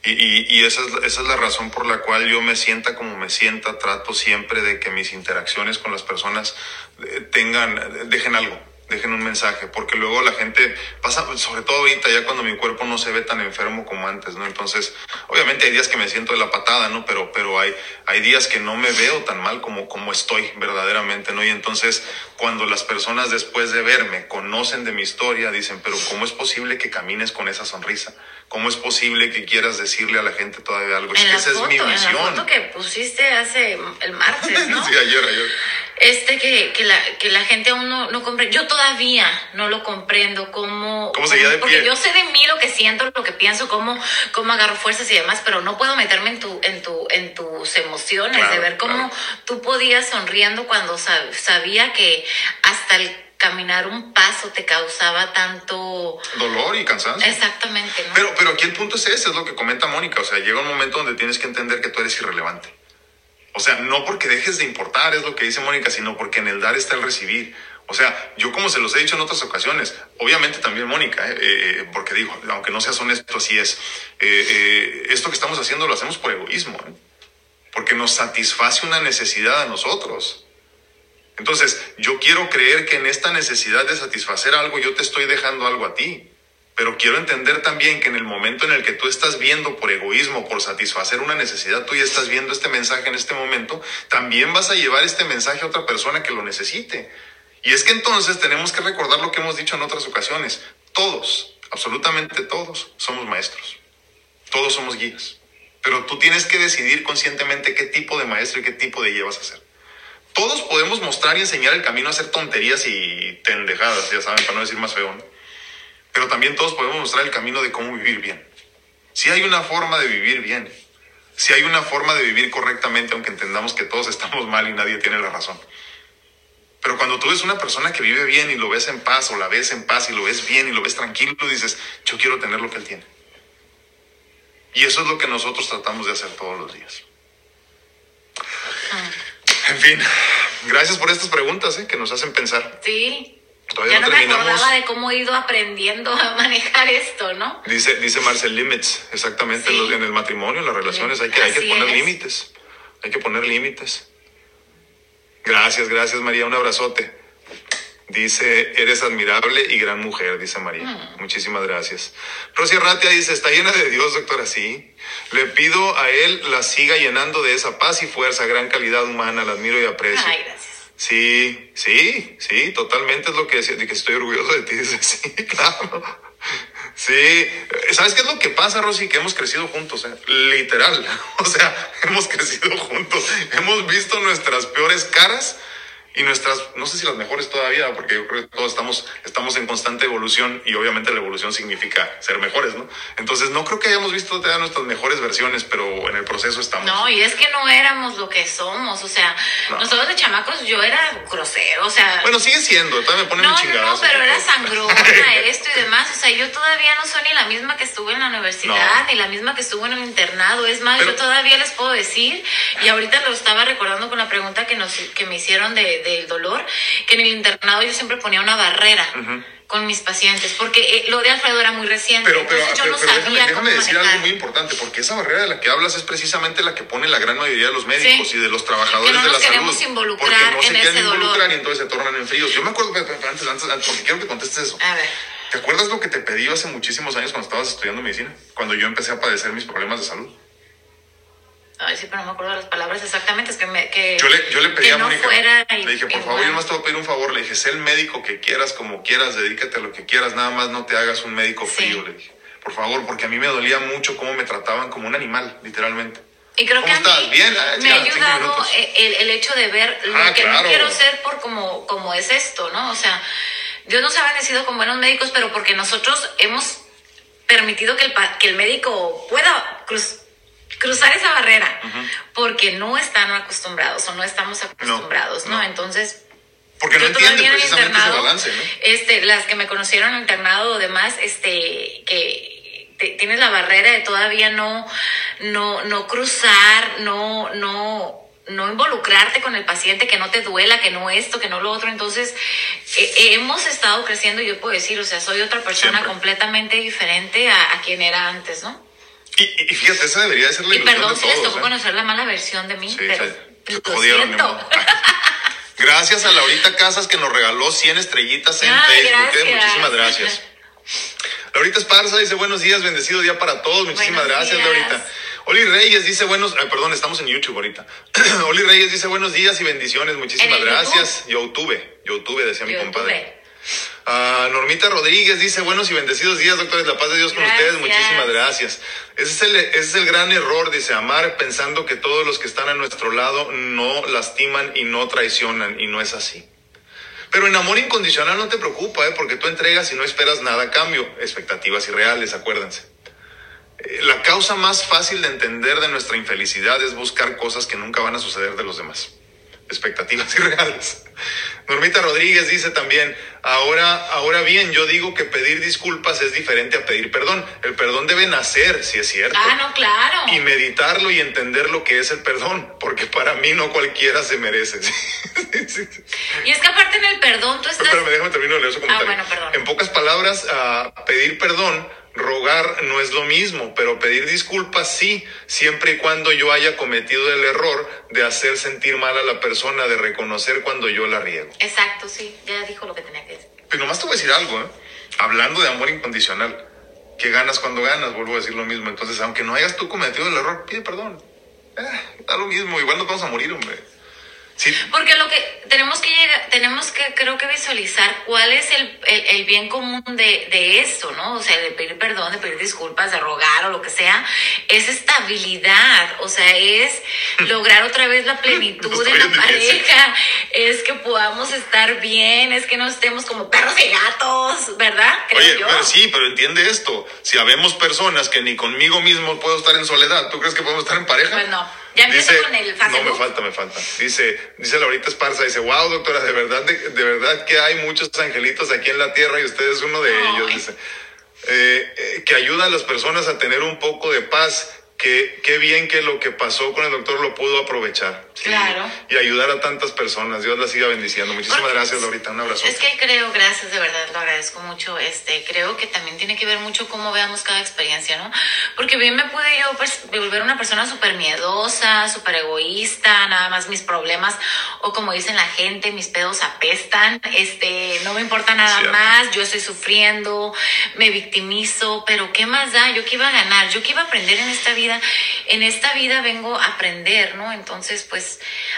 Y, y, esa, es, esa es la razón por la cual yo me sienta como me sienta, trato siempre de que mis interacciones con las personas eh, tengan, dejen algo dejen un mensaje, porque luego la gente pasa, sobre todo ahorita ya cuando mi cuerpo no se ve tan enfermo como antes, ¿no? Entonces, obviamente hay días que me siento de la patada, ¿no? Pero, pero hay, hay días que no me veo tan mal como, como estoy verdaderamente, ¿no? Y entonces, cuando las personas después de verme conocen de mi historia, dicen, pero ¿cómo es posible que camines con esa sonrisa? ¿Cómo es posible que quieras decirle a la gente todavía algo? Es que esa es mi misión. En la foto que pusiste hace el martes, ¿no? sí, ayer, ayer este que, que, la, que la gente aún no, no comprende. Yo todavía no lo comprendo. ¿Cómo, ¿Cómo seguía de Porque yo sé de mí lo que siento, lo que pienso, cómo, cómo agarro fuerzas y demás, pero no puedo meterme en, tu, en, tu, en tus emociones, de ver cómo tú podías sonriendo cuando sabía que hasta el caminar un paso te causaba tanto dolor y cansancio. Exactamente. Pero, pero aquí el punto es ese, es lo que comenta Mónica. O sea, llega un momento donde tienes que entender que tú eres irrelevante. O sea, no porque dejes de importar, es lo que dice Mónica, sino porque en el dar está el recibir. O sea, yo como se los he dicho en otras ocasiones, obviamente también Mónica, eh, eh, porque digo, aunque no seas honesto, así es, eh, esto que estamos haciendo lo hacemos por egoísmo, porque nos satisface una necesidad a nosotros. Entonces, yo quiero creer que en esta necesidad de satisfacer algo, yo te estoy dejando algo a ti. Pero quiero entender también que en el momento en el que tú estás viendo por egoísmo, por satisfacer una necesidad, tú ya estás viendo este mensaje en este momento, también vas a llevar este mensaje a otra persona que lo necesite. Y es que entonces tenemos que recordar lo que hemos dicho en otras ocasiones. Todos, absolutamente todos, somos maestros. Todos somos guías. Pero tú tienes que decidir conscientemente qué tipo de maestro y qué tipo de guía vas a ser. Todos podemos mostrar y enseñar el camino a hacer tonterías y tendejadas, ya saben, para no decir más feo, ¿no? Pero también todos podemos mostrar el camino de cómo vivir bien. Si hay una forma de vivir bien, si hay una forma de vivir correctamente, aunque entendamos que todos estamos mal y nadie tiene la razón. Pero cuando tú ves una persona que vive bien y lo ves en paz, o la ves en paz y lo ves bien y lo ves tranquilo, dices, yo quiero tener lo que él tiene. Y eso es lo que nosotros tratamos de hacer todos los días. En fin, gracias por estas preguntas ¿eh? que nos hacen pensar. Sí, ya no, me acordaba de cómo he ido aprendiendo a manejar esto, ¿no? Dice, dice Marcel Limits, exactamente, en, el matrimonio, en las relaciones, hay que, hay que poner límites. Hay que poner límites. Gracias, gracias María, un abrazote. Dice, eres admirable y gran mujer, dice María. Mm. Muchísimas gracias. Rosy Ratia dice, está llena de Dios, doctora, sí. Le pido a él la siga llenando de esa paz y fuerza, gran calidad humana, la admiro y aprecio. Ay, gracias. Sí, sí, sí, totalmente es lo que decía, de que estoy orgulloso de ti. Dice, sí, claro. Sí, ¿sabes qué es lo que pasa, Rosy? Que hemos crecido juntos, ¿eh? literal. O sea, hemos crecido juntos. Hemos visto nuestras peores caras y nuestras, no sé si las mejores todavía, porque yo creo que todos estamos, estamos en constante evolución y obviamente la evolución significa ser mejores, ¿no? Entonces no creo que hayamos visto todavía nuestras mejores versiones, pero en el proceso estamos. No, y es que no éramos lo que somos, o sea, nosotros de chamacos yo era grosero, o sea... Bueno, sigue siendo, todavía me ponen no, No, no, pero era sangrona, esto y demás, o sea, yo todavía no soy ni la misma que estuve en la universidad, ni la misma que estuve en el internado, es más, yo todavía les puedo decir, y ahorita lo estaba recordando con la pregunta que, nos, que me hicieron de del dolor, que en el internado yo siempre ponía una barrera. con mis pacientes, porque eh, lo de Alfredo era muy reciente, pero, pero, yo no sabía déjame, decir algo muy importante, porque esa barrera de la que hablas es precisamente la que pone la gran mayoría de los médicos y de los trabajadores de la salud. Involucrar porque no se quieren involucrar y entonces se tornan en fríos. Yo me acuerdo, antes, antes, porque quiero que contestes eso. A ver. ¿Te acuerdas lo que te pedí hace muchísimos años cuando estabas estudiando medicina? Cuando yo empecé a padecer mis problemas de salud. Ay, sí, pero no me acuerdo de las palabras exactamente. Es que, me, que yo, le, yo le pedí a no Mónica. le dije, por favor, yo más te voy a pedir un favor. Le dije, sé el médico que quieras, como quieras, dedícate a lo que quieras, nada más no te hagas un médico frío. Le dije, por favor, porque a mí me dolía mucho cómo me trataban como un animal, literalmente. Y creo que a mí ¿Bien? Ah, me ha ayudado el, el, hecho de ver lo ah, que no quiero ser por como, como es esto, ¿no? O sea, Dios nos ha bendecido con buenos médicos, pero porque nosotros hemos permitido que el, que el médico pueda cruzar esa barrera, porque no están acostumbrados o no estamos acostumbrados, ¿no? Entonces, porque no entienden precisamente ese balance, ¿no? Este, las que me conocieron en internado o demás, este, que tienes la barrera de todavía no, no, no cruzar, no, no, no involucrarte con el paciente, que no te duela, que no esto, que no lo otro. Entonces, eh, hemos estado creciendo, yo puedo decir, o sea, soy otra persona completamente diferente a, quien era antes, ¿no? Y, y, fíjate, esa debería de ser la Y perdón si les tocó ¿eh? conocer la mala versión de mí, pero lo siento. Gracias a Laurita Casas que nos regaló 100 estrellitas en Facebook. Muchísimas gracias. Laurita Esparza dice buenos días, bendecido día para todos. Muchísimas gracias, Laurita. Oli Reyes dice buenos, perdón, estamos en YouTube ahorita. Oli Reyes dice buenos días y bendiciones, muchísimas gracias. YouTube, YouTube, decía mi compadre. Normita Rodríguez dice buenos y bendecidos días, doctores, la paz de Dios con ustedes, muchísimas gracias. Ese es, el, ese es el gran error, dice, amar pensando que todos los que están a nuestro lado no lastiman y no traicionan, y no es así. Pero en amor incondicional no te preocupa, ¿eh? porque tú entregas y no esperas nada a cambio, expectativas irreales, acuérdense. Eh, la causa más fácil de entender de nuestra infelicidad es buscar cosas que nunca van a suceder de los demás. Expectativas irreales. Normita Rodríguez dice también, ahora, ahora bien, yo digo que pedir disculpas es diferente a pedir perdón. El perdón debe nacer, si es cierto. Ah, no, claro. Y meditarlo y entender lo que es el perdón, porque para mí no cualquiera se merece. Y es que aparte en el perdón tú estás... Pero déjame terminar de leer su comentario. Ah, bueno, perdón. En pocas palabras, uh, pedir perdón rogar no es lo mismo, pero pedir disculpas sí, siempre y cuando yo haya cometido el error de hacer sentir mal a la persona, de reconocer cuando yo la riego. Exacto, sí, ya dijo lo que tenía que decir. Pero nomás te voy a decir algo, ¿eh? hablando de amor incondicional, que ganas cuando ganas, vuelvo a decir lo mismo. Entonces, aunque no hayas tú cometido el error, pide perdón. Eh, da lo mismo, igual nos vamos a morir, hombre. Porque lo que tenemos que llegar, tenemos que creo que visualizar cuál es el, el, bien común de, de esto, ¿no? O sea, de pedir perdón, de pedir disculpas, de rogar o lo que sea, es estabilidad, o sea, es lograr otra vez la plenitud de la pareja, es que podamos estar bien, es que no estemos como perros y gatos, ¿verdad? Oye, Pero sí, pero entiende esto, si habemos personas que ni conmigo mismo puedo estar en soledad, ¿tú crees que podemos estar en pareja? Pues no. Ya dice, con el No, me falta, me falta. Dice, dice Laurita Esparza, dice, wow, doctora, de verdad, de, verdad que hay muchos angelitos aquí en la tierra y usted es uno de ellos, dice. Eh, eh, que ayuda a las personas a tener un poco de paz qué, bien que lo que pasó con el doctor lo pudo aprovechar. Claro. Y ayudar a tantas personas. Dios la siga bendiciendo. Muchísimas gracias, Laurita. Un abrazo. Es que creo, gracias, de verdad, lo agradezco mucho. Este, creo que también tiene que ver mucho cómo veamos cada experiencia, ¿no? Porque bien me pude yo pues, volver una persona súper miedosa, súper egoísta, nada más mis problemas, o como dicen la gente, mis pedos apestan, este, no me importa nada más, yo estoy sufriendo, me victimizo, pero ¿qué más da? Yo qué iba a ganar, yo qué iba a aprender en esta vida en esta vida vengo a aprender, ¿no? Entonces, pues,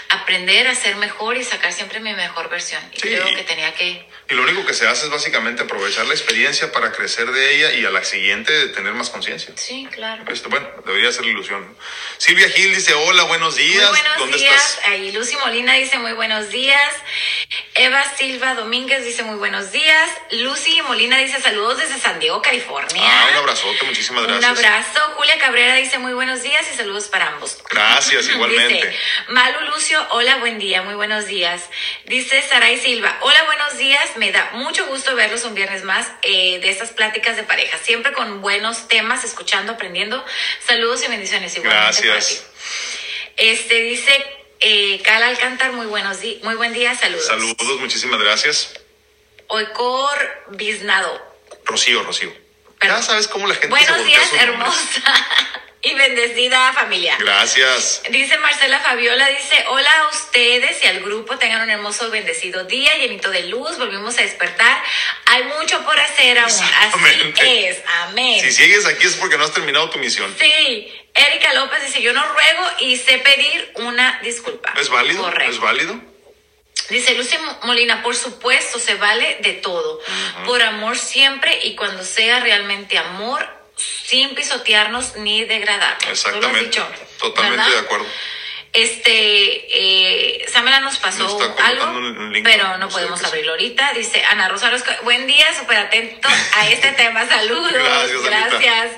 aprender a ser mejor y sacar siempre mi mejor versión. Y creo que tenía que... Y lo único que se hace es básicamente aprovechar la experiencia para crecer de ella y a la siguiente tener más conciencia. Sí, claro. Esto, bueno, debería ser la ilusión. Silvia Gil dice, hola, buenos días. Muy buenos días. Ahí Lucy Molina dice, muy buenos días. Eva Silva Domínguez dice, muy buenos días. Lucy Molina dice, saludos desde San Diego, California. Ah, un abrazote, muchísimas gracias. Un abrazo. Julia Cabrera dice, muy buenos días y saludos para ambos. Gracias, igualmente. Dice, Malu Lucio, hola, buen día, muy buenos días. Dice Saray Silva, hola, buenos días, me da mucho gusto verlos un viernes más eh, de estas pláticas de pareja, siempre con buenos temas, escuchando, aprendiendo. Saludos y bendiciones igualmente. Gracias. Este dice eh, Cala Alcántar, muy buenos días, muy buen día, saludos. Saludos, muchísimas gracias. Oicor Biznado. Rocío, Rocío. Ya sabes cómo la gente Buenos días, hermosa y bendecida familia. Gracias. Dice Marcela Fabiola, dice, hola a ustedes y al grupo, tengan un hermoso bendecido día, llenito de luz, volvimos a despertar. Hay mucho por hacer aún. Así es, amén. Si sigues aquí es porque no has terminado tu misión. Sí. Erika López dice, yo no ruego y sé pedir una disculpa. ¿Es válido? Correcto. ¿Es válido? Dice Lucy Molina, por supuesto, se vale de todo. Por amor siempre y cuando sea realmente amor, sin pisotearnos ni degradarnos. Exactamente. Totalmente de acuerdo. Este, eh, Samela nos pasó algo, un- link, pero no podemos abrirlo ahorita. Dice Ana Rosa Orozco, buen día, súper atento a este tema. Saludos, Gracias, gracias.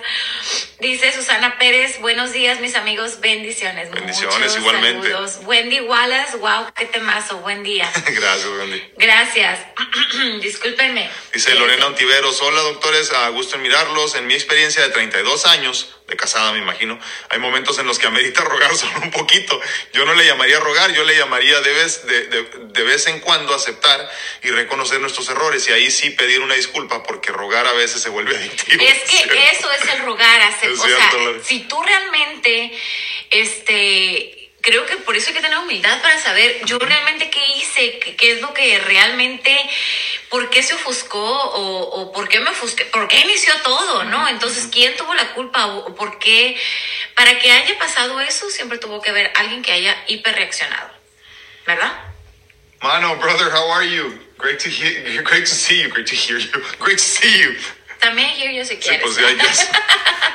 Dice Susana Pérez, buenos días, mis amigos, bendiciones. Bendiciones, Muchos igualmente. Saludos. Wendy Wallace, wow, qué temazo, buen día. Gracias, Wendy. Gracias. Discúlpenme. Dice Lorena Ontiveros, hola doctores, a gusto en mirarlos. En mi experiencia de 32 años, de casada me imagino, hay momentos en los que amerita rogar solo un poquito. Yo no le llamaría rogar, yo le llamaría de vez, de, de- de vez en cuando aceptar y reconocer nuestros errores y ahí sí pedir una disculpa porque rogar a veces se vuelve adictivo. Es que ¿cierto? eso es el rogar, hacer, Es o cierto, sea, si tú realmente, este, creo que por eso hay que tener humildad para saber yo realmente qué hice, qué, es lo que realmente, por qué se ofuscó o, o por qué me ofusqué, por qué inició todo, ¿no? Entonces, ¿quién tuvo la culpa o, o por qué? Para que haya pasado eso, siempre tuvo que haber alguien que haya hiperreaccionado, ¿verdad? Mano, brother, how are you? Great to hear, great to see you, great to hear you, great to see you. También yo, yo si Sí, quieres. pues ya, ya.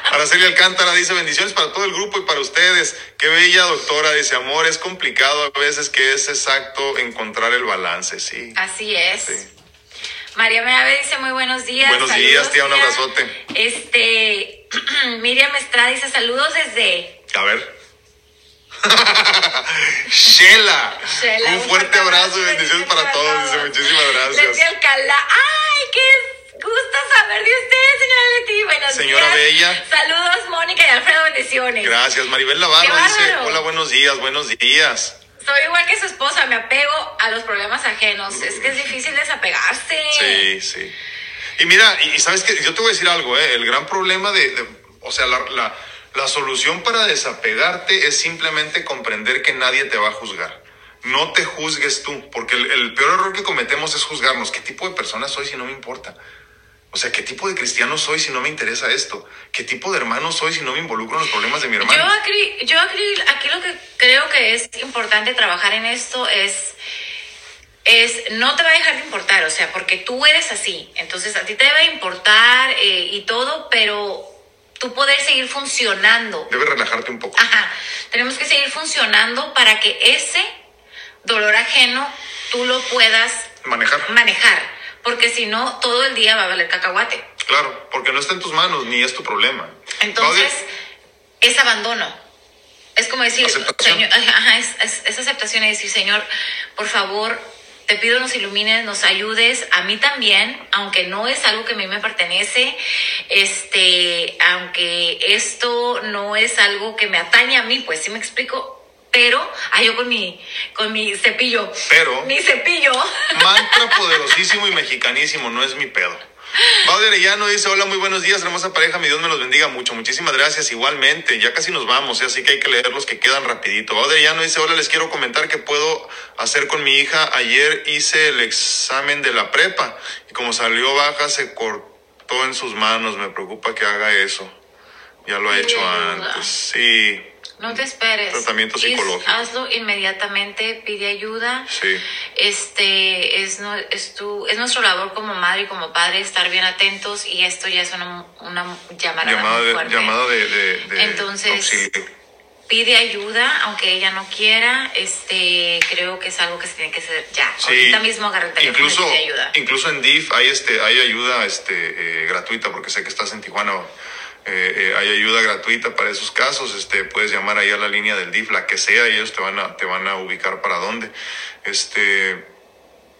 Araceli Alcántara dice bendiciones para todo el grupo y para ustedes. Qué bella doctora, dice amor, es complicado a veces que es exacto encontrar el balance, sí. Así es. Sí. María Meave dice muy buenos días. Buenos días, tía, un abrazote. Este, Miriam Estrada dice saludos desde A ver. Shela. Shela, Un fuerte abrazo y bendiciones para todos. Dice muchísimas gracias. Alcalá. ¡Ay, qué gusto saber de usted, señora Leti! Buenos Señora días. Bella. Saludos, Mónica y Alfredo, bendiciones. Gracias. Maribel Navarro dice, hola, buenos días, buenos días. Soy igual que su esposa, me apego a los problemas ajenos. Es que es difícil desapegarse. Sí, sí. Y mira, y, y sabes que yo te voy a decir algo, ¿eh? el gran problema de, de- o sea, la, la, la solución para desapegarte es simplemente comprender que nadie te va a juzgar. No te juzgues tú, porque el, el peor error que cometemos es juzgarnos. ¿Qué tipo de persona soy si no me importa? O sea, ¿qué tipo de cristiano soy si no me interesa esto? ¿Qué tipo de hermano soy si no me involucro en los problemas de mi hermano? Yo, aquí, yo aquí, aquí lo que creo que es importante trabajar en esto es, es no te va a dejar de importar, o sea, porque tú eres así, entonces a ti te debe importar eh, y todo, pero tú poder seguir funcionando. Debes relajarte un poco. Ajá, tenemos que seguir funcionando para que ese dolor ajeno tú lo puedas Manejar. manejar, porque si no, todo el día va a valer cacahuate. Claro, porque no está en tus manos, ni es tu problema. Entonces, es abandono. Es como decir. Señor, ajá, es, es- es aceptación y decir, Señor, por favor, te pido nos ilumines, nos ayudes, a mí también, aunque no es algo que a mí me pertenece, este, aunque esto no es algo que me atañe a mí, pues sí me explico, pero, ah, yo con mi, con mi cepillo, Pero- mi cepillo, Mantra poderosísimo y mexicanísimo, no es mi pedo. Baude Arellano dice, hola, muy buenos días, hermosa pareja, mi Dios me los bendiga mucho, muchísimas gracias, igualmente, ya casi nos vamos, ¿eh? así que hay que leer los que quedan rapidito. Baude Arellano dice, hola, les quiero comentar que puedo hacer con mi hija, ayer hice el examen de la prepa y como salió baja se cortó en sus manos, me preocupa que haga eso, ya lo ha hecho antes, sí, no te esperes. Tratamiento psicológico. hazlo inmediatamente, pide ayuda. sí. este es, no, es, tu, es nuestro labor como madre y como padre estar bien atentos y esto ya es una, una llamada, Llamada muy de, fuerte. llamada de, de- de Entonces, auxilio. Pide ayuda, aunque ella no quiera, este creo que es algo que se tiene que hacer ya. Sí. Ahorita mismo agarra el teléfono incluso, y pide ayuda. incluso en DIF hay este hay ayuda este eh, gratuita porque sé que estás en Tijuana eh, eh, hay ayuda gratuita para esos casos este puedes llamar ahí a la línea del DIF la que sea y ellos te van a te van a ubicar para dónde. Este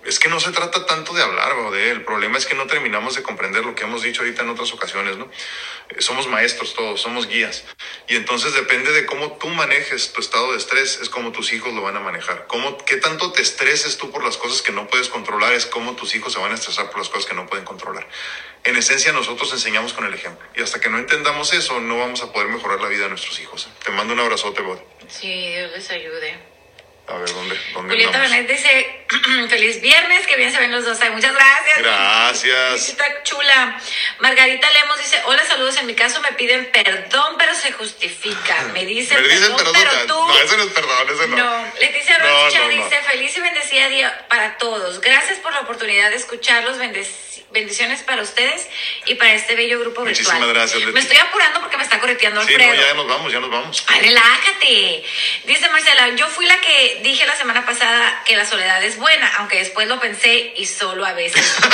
es que no se trata tanto de hablar o de él. El problema es que no terminamos de comprender lo que hemos dicho ahorita en otras ocasiones, ¿no? Eh, Somos maestros todos, somos guías. Y entonces depende de cómo tú manejes tu estado de estrés, es como tus hijos lo van a manejar. Cómo, qué tanto te estreses tú por las cosas que no puedes controlar, es cómo tus hijos se van a estresar por las cosas que no pueden controlar. En esencia, nosotros enseñamos con el ejemplo. Y hasta que no entendamos eso, no vamos a poder mejorar la vida de nuestros hijos. Te mando un abrazote, Bod. Sí, Dios les ayude. A ver, ¿dónde? dónde Julieta? Benet dice, feliz viernes, que bien se ven los dos. Ay, muchas gracias. Gracias. Visita chula. Margarita Lemos dice, hola, saludos. En mi caso me piden perdón, pero se justifica. Me dicen Me dicen perdón, perdón. pero tú... No, ese no es perdón, no. No, Leticia Rocha no, no. dice, feliz y bendecida día para todos. Gracias por la oportunidad de escucharlos. Bendic- bendiciones para ustedes y para este bello grupo Muchísimas virtual. gracias, Leti. Me estoy apurando porque me está correteando Sí, Alfredo. no, ya nos vamos, ya nos vamos. Ay, relájate. Dice Marcela, yo fui la que dije la semana pasada que la soledad es buena, aunque después lo pensé y solo a veces.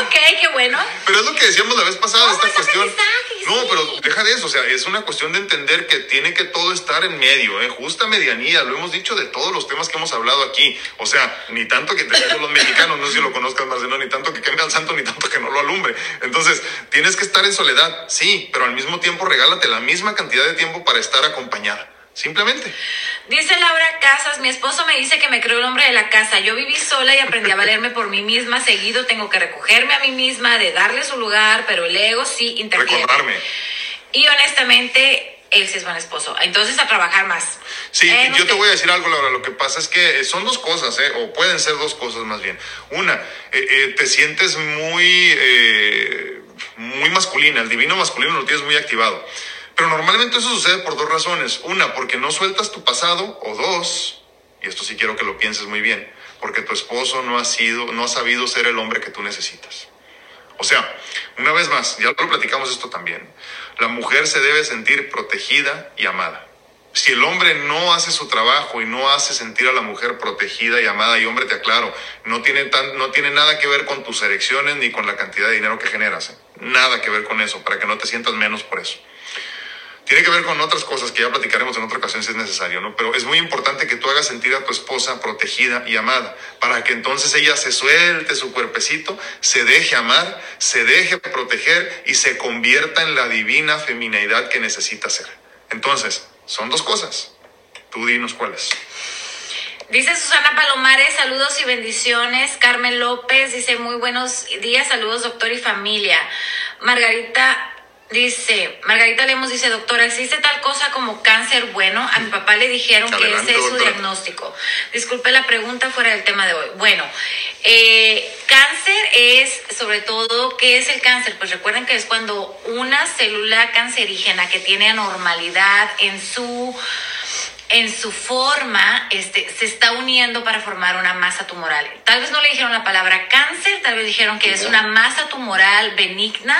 ok, qué bueno. Pero es lo que decíamos la vez pasada, esta es cuestión. aprendizaje, No, pero deja de eso, o sea, es una cuestión de entender que tiene que todo estar en medio, ¿eh? justa medianía, lo hemos dicho de todos los temas que hemos hablado aquí. O sea, ni tanto que tenemos los mexicanos, no sé si lo conozcas, Marcelo, ni tanto que queme al santo, ni tanto que no lo alumbre. Entonces, tienes que estar en soledad, sí, pero al mismo tiempo regálate la misma cantidad de tiempo para estar acompañada. Simplemente. Dice Laura Casas, mi esposo me dice que me creo el hombre de la casa. Yo viví sola y aprendí a valerme por mí misma. Seguido tengo que recogerme a mí misma, de darle su lugar, pero el ego sí interfiere. Recordarme. Y honestamente, él sí es buen esposo. Entonces a trabajar más. Sí, Eh, no yo te voy a decir algo, Laura. Lo que pasa es que son dos cosas, ¿eh? o pueden ser dos cosas más bien. Una, eh, eh, te sientes muy, eh, muy masculina, el divino masculino lo tienes muy activado. Pero normalmente eso sucede por dos razones. Una, porque no sueltas tu pasado, o dos, y esto sí quiero que lo pienses muy bien, porque tu esposo no ha sido, no ha sabido ser el hombre que tú necesitas. O sea, una vez más, ya lo platicamos esto también, la mujer se debe sentir protegida y amada. Si el hombre no hace su trabajo y no hace sentir a la mujer protegida y amada, y hombre, te aclaro, no tiene, tan, no tiene nada que ver con tus erecciones ni con la cantidad de dinero que generas. ¿eh? Nada que ver con eso, para que no te sientas menos por eso. Tiene que ver con otras cosas que ya platicaremos en otra ocasión si es necesario, ¿no? Pero es muy importante que tú hagas sentir a tu esposa protegida y amada, para que entonces ella se suelte su cuerpecito, se deje amar, se deje proteger y se convierta en la divina feminidad que necesita ser. Entonces, son dos cosas. Tú dinos cuáles. Dice Susana Palomares, saludos y bendiciones. Carmen López dice, muy buenos días, saludos doctor y familia. Margarita dice, Margarita Lemos dice, doctora, ¿existe tal cosa como cáncer bueno? A mi papá le dijeron Adelante, que ese es su diagnóstico. Disculpe la pregunta fuera del tema de hoy. Bueno, eh, cáncer es sobre todo, ¿qué es el cáncer? Pues recuerden que es cuando una célula cancerígena que tiene anormalidad en su en su forma este, se está uniendo para formar una masa tumoral. Tal vez no le dijeron la palabra cáncer, tal vez dijeron que es una masa tumoral benigna.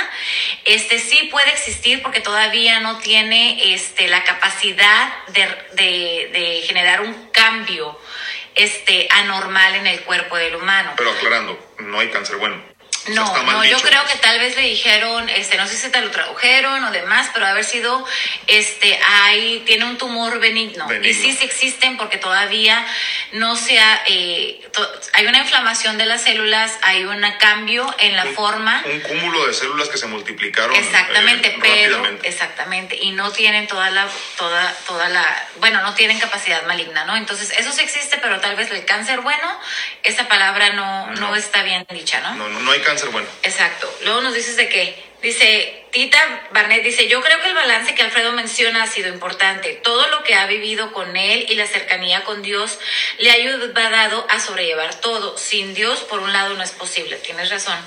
Este sí puede existir porque todavía no tiene este, la capacidad de, de- de generar un cambio este, anormal en el cuerpo del humano. Pero aclarando, no hay cáncer bueno. O sea, No, no, yo creo que tal vez le dijeron, este, no sé si te lo tradujeron o demás, pero haber sido, este, hay, tiene un tumor benigno. Benigno. Y sí, sí existen porque todavía no se ha, eh, hay una inflamación de las células, hay un cambio en la Un- forma. Un cúmulo de células que se multiplicaron. Exactamente, eh, pero rápidamente. exactamente y no tienen toda la toda toda la bueno no tienen capacidad maligna, ¿no? Entonces eso sí existe, pero tal vez el cáncer bueno esa palabra no no, No. está bien dicha, ¿no? No, no, no hay cáncer bueno. Exacto. Luego nos dices de qué. Dice, Tita Barnett dice, yo creo que el balance que Alfredo menciona ha sido importante. Todo lo que ha vivido con él y la cercanía con Dios le ha ayudado a sobrellevar todo. Sin Dios, por un lado, no es posible. Tienes razón.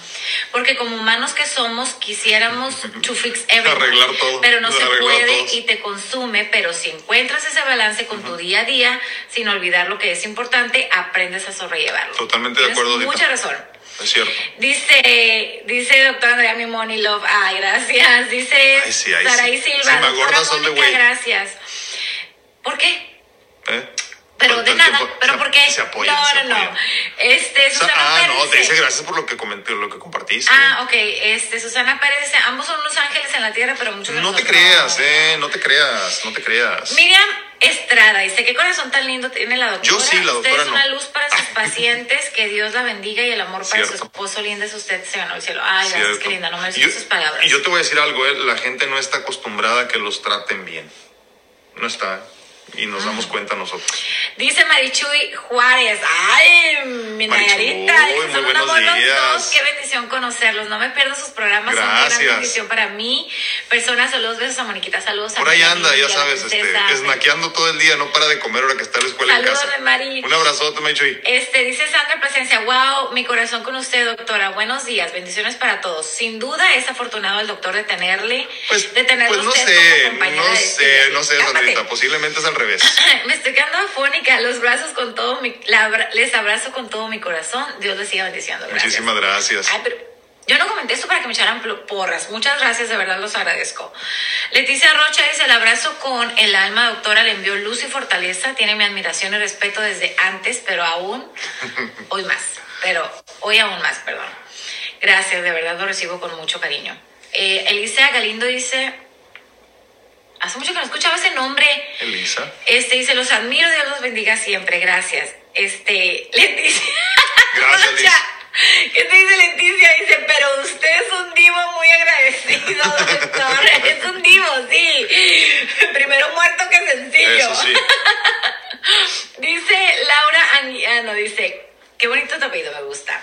Porque como humanos que somos, quisiéramos to fix everything. Arreglar todo, Pero no se puede y te consume. Pero si encuentras ese balance con tu día a día, sin olvidar lo que es importante, aprendes a sobrellevarlo. Totalmente de acuerdo, Tita. Mucha razón. Es cierto. Dice, dice doctora Andrea mi money love. Ay, gracias. Dice Ay, sí, ay, Saraí sí. Silva. Si me agordas, sol de güey. gracias. ¿Por qué? ¿Eh? Pero de nada. ¿Pero por qué? Se apoyan, no, se no, no. Este, Susana ah, Pérez. no, te dice gracias por lo que comenté, lo que compartiste. Ah, ok. Este, Susana Pérez dice, ambos son unos ángeles en la tierra, pero muchos de no te creas, no". eh, no te creas, no te creas. Miriam Estrada dice, ¿qué corazón tan lindo tiene la doctora? Yo sí, la Usted doctora es una luz para sus pacientes, que Dios la bendiga y el amor para su esposo lindo es usted, se ganó el cielo. Ay, gracias, qué linda, no me yo- sus palabras. Y yo te voy a decir algo, eh, la gente no está acostumbrada a que los traten bien. No está. Y nos damos cuenta nosotros. Dice Marichuy Juárez, ay, mi Nayarita, son muy un buenos amor los dos, qué bendición conocerlos, no me pierdo sus programas, son una Gracias. gran bendición para mí, personas, saludos, besos a Moniquita, saludos a Por ahí María anda, ya sabes, este, esnaqueando todo el día, no para de comer ahora que está en la escuela en Saludos casa. de Mari. Un abrazote, Marichuy. Este, dice Sandra Presencia, wow, mi corazón con usted, doctora. Buenos días, bendiciones para todos. Sin duda es afortunado el doctor de tenerle, Pues, de tenerlo pues no usted sé, como compañera no sé, no sé. Sandrita, posiblemente es al revés. Me estoy quedando afónica, los brazos con todo mi, la les abrazo con todo mi corazón. Dios les siga bendiciendo. Gracias. Muchísimas gracias. Ay, pero yo no comenté esto para que me echaran porras. Muchas gracias, de verdad los agradezco. Leticia Rocha dice, el abrazo con el alma, doctora, le envió luz y fortaleza. Tiene mi admiración y respeto desde antes, pero aún, hoy más. Pero hoy aún más, perdón. Gracias, de verdad lo recibo con mucho cariño. Eh, Elisa Galindo dice, hace mucho que no escuchaba ese nombre. Elisa. Este dice, los admiro, Dios los bendiga siempre, gracias. Este, Leticia. Gracias, Liz. ¿Qué te dice Leticia? Dice, pero usted es un divo muy agradecido, doctor. es un divo, sí. Primero muerto que sencillo. Eso sí. Dice Laura Anguiano, dice, qué bonito tu apellido, me gusta.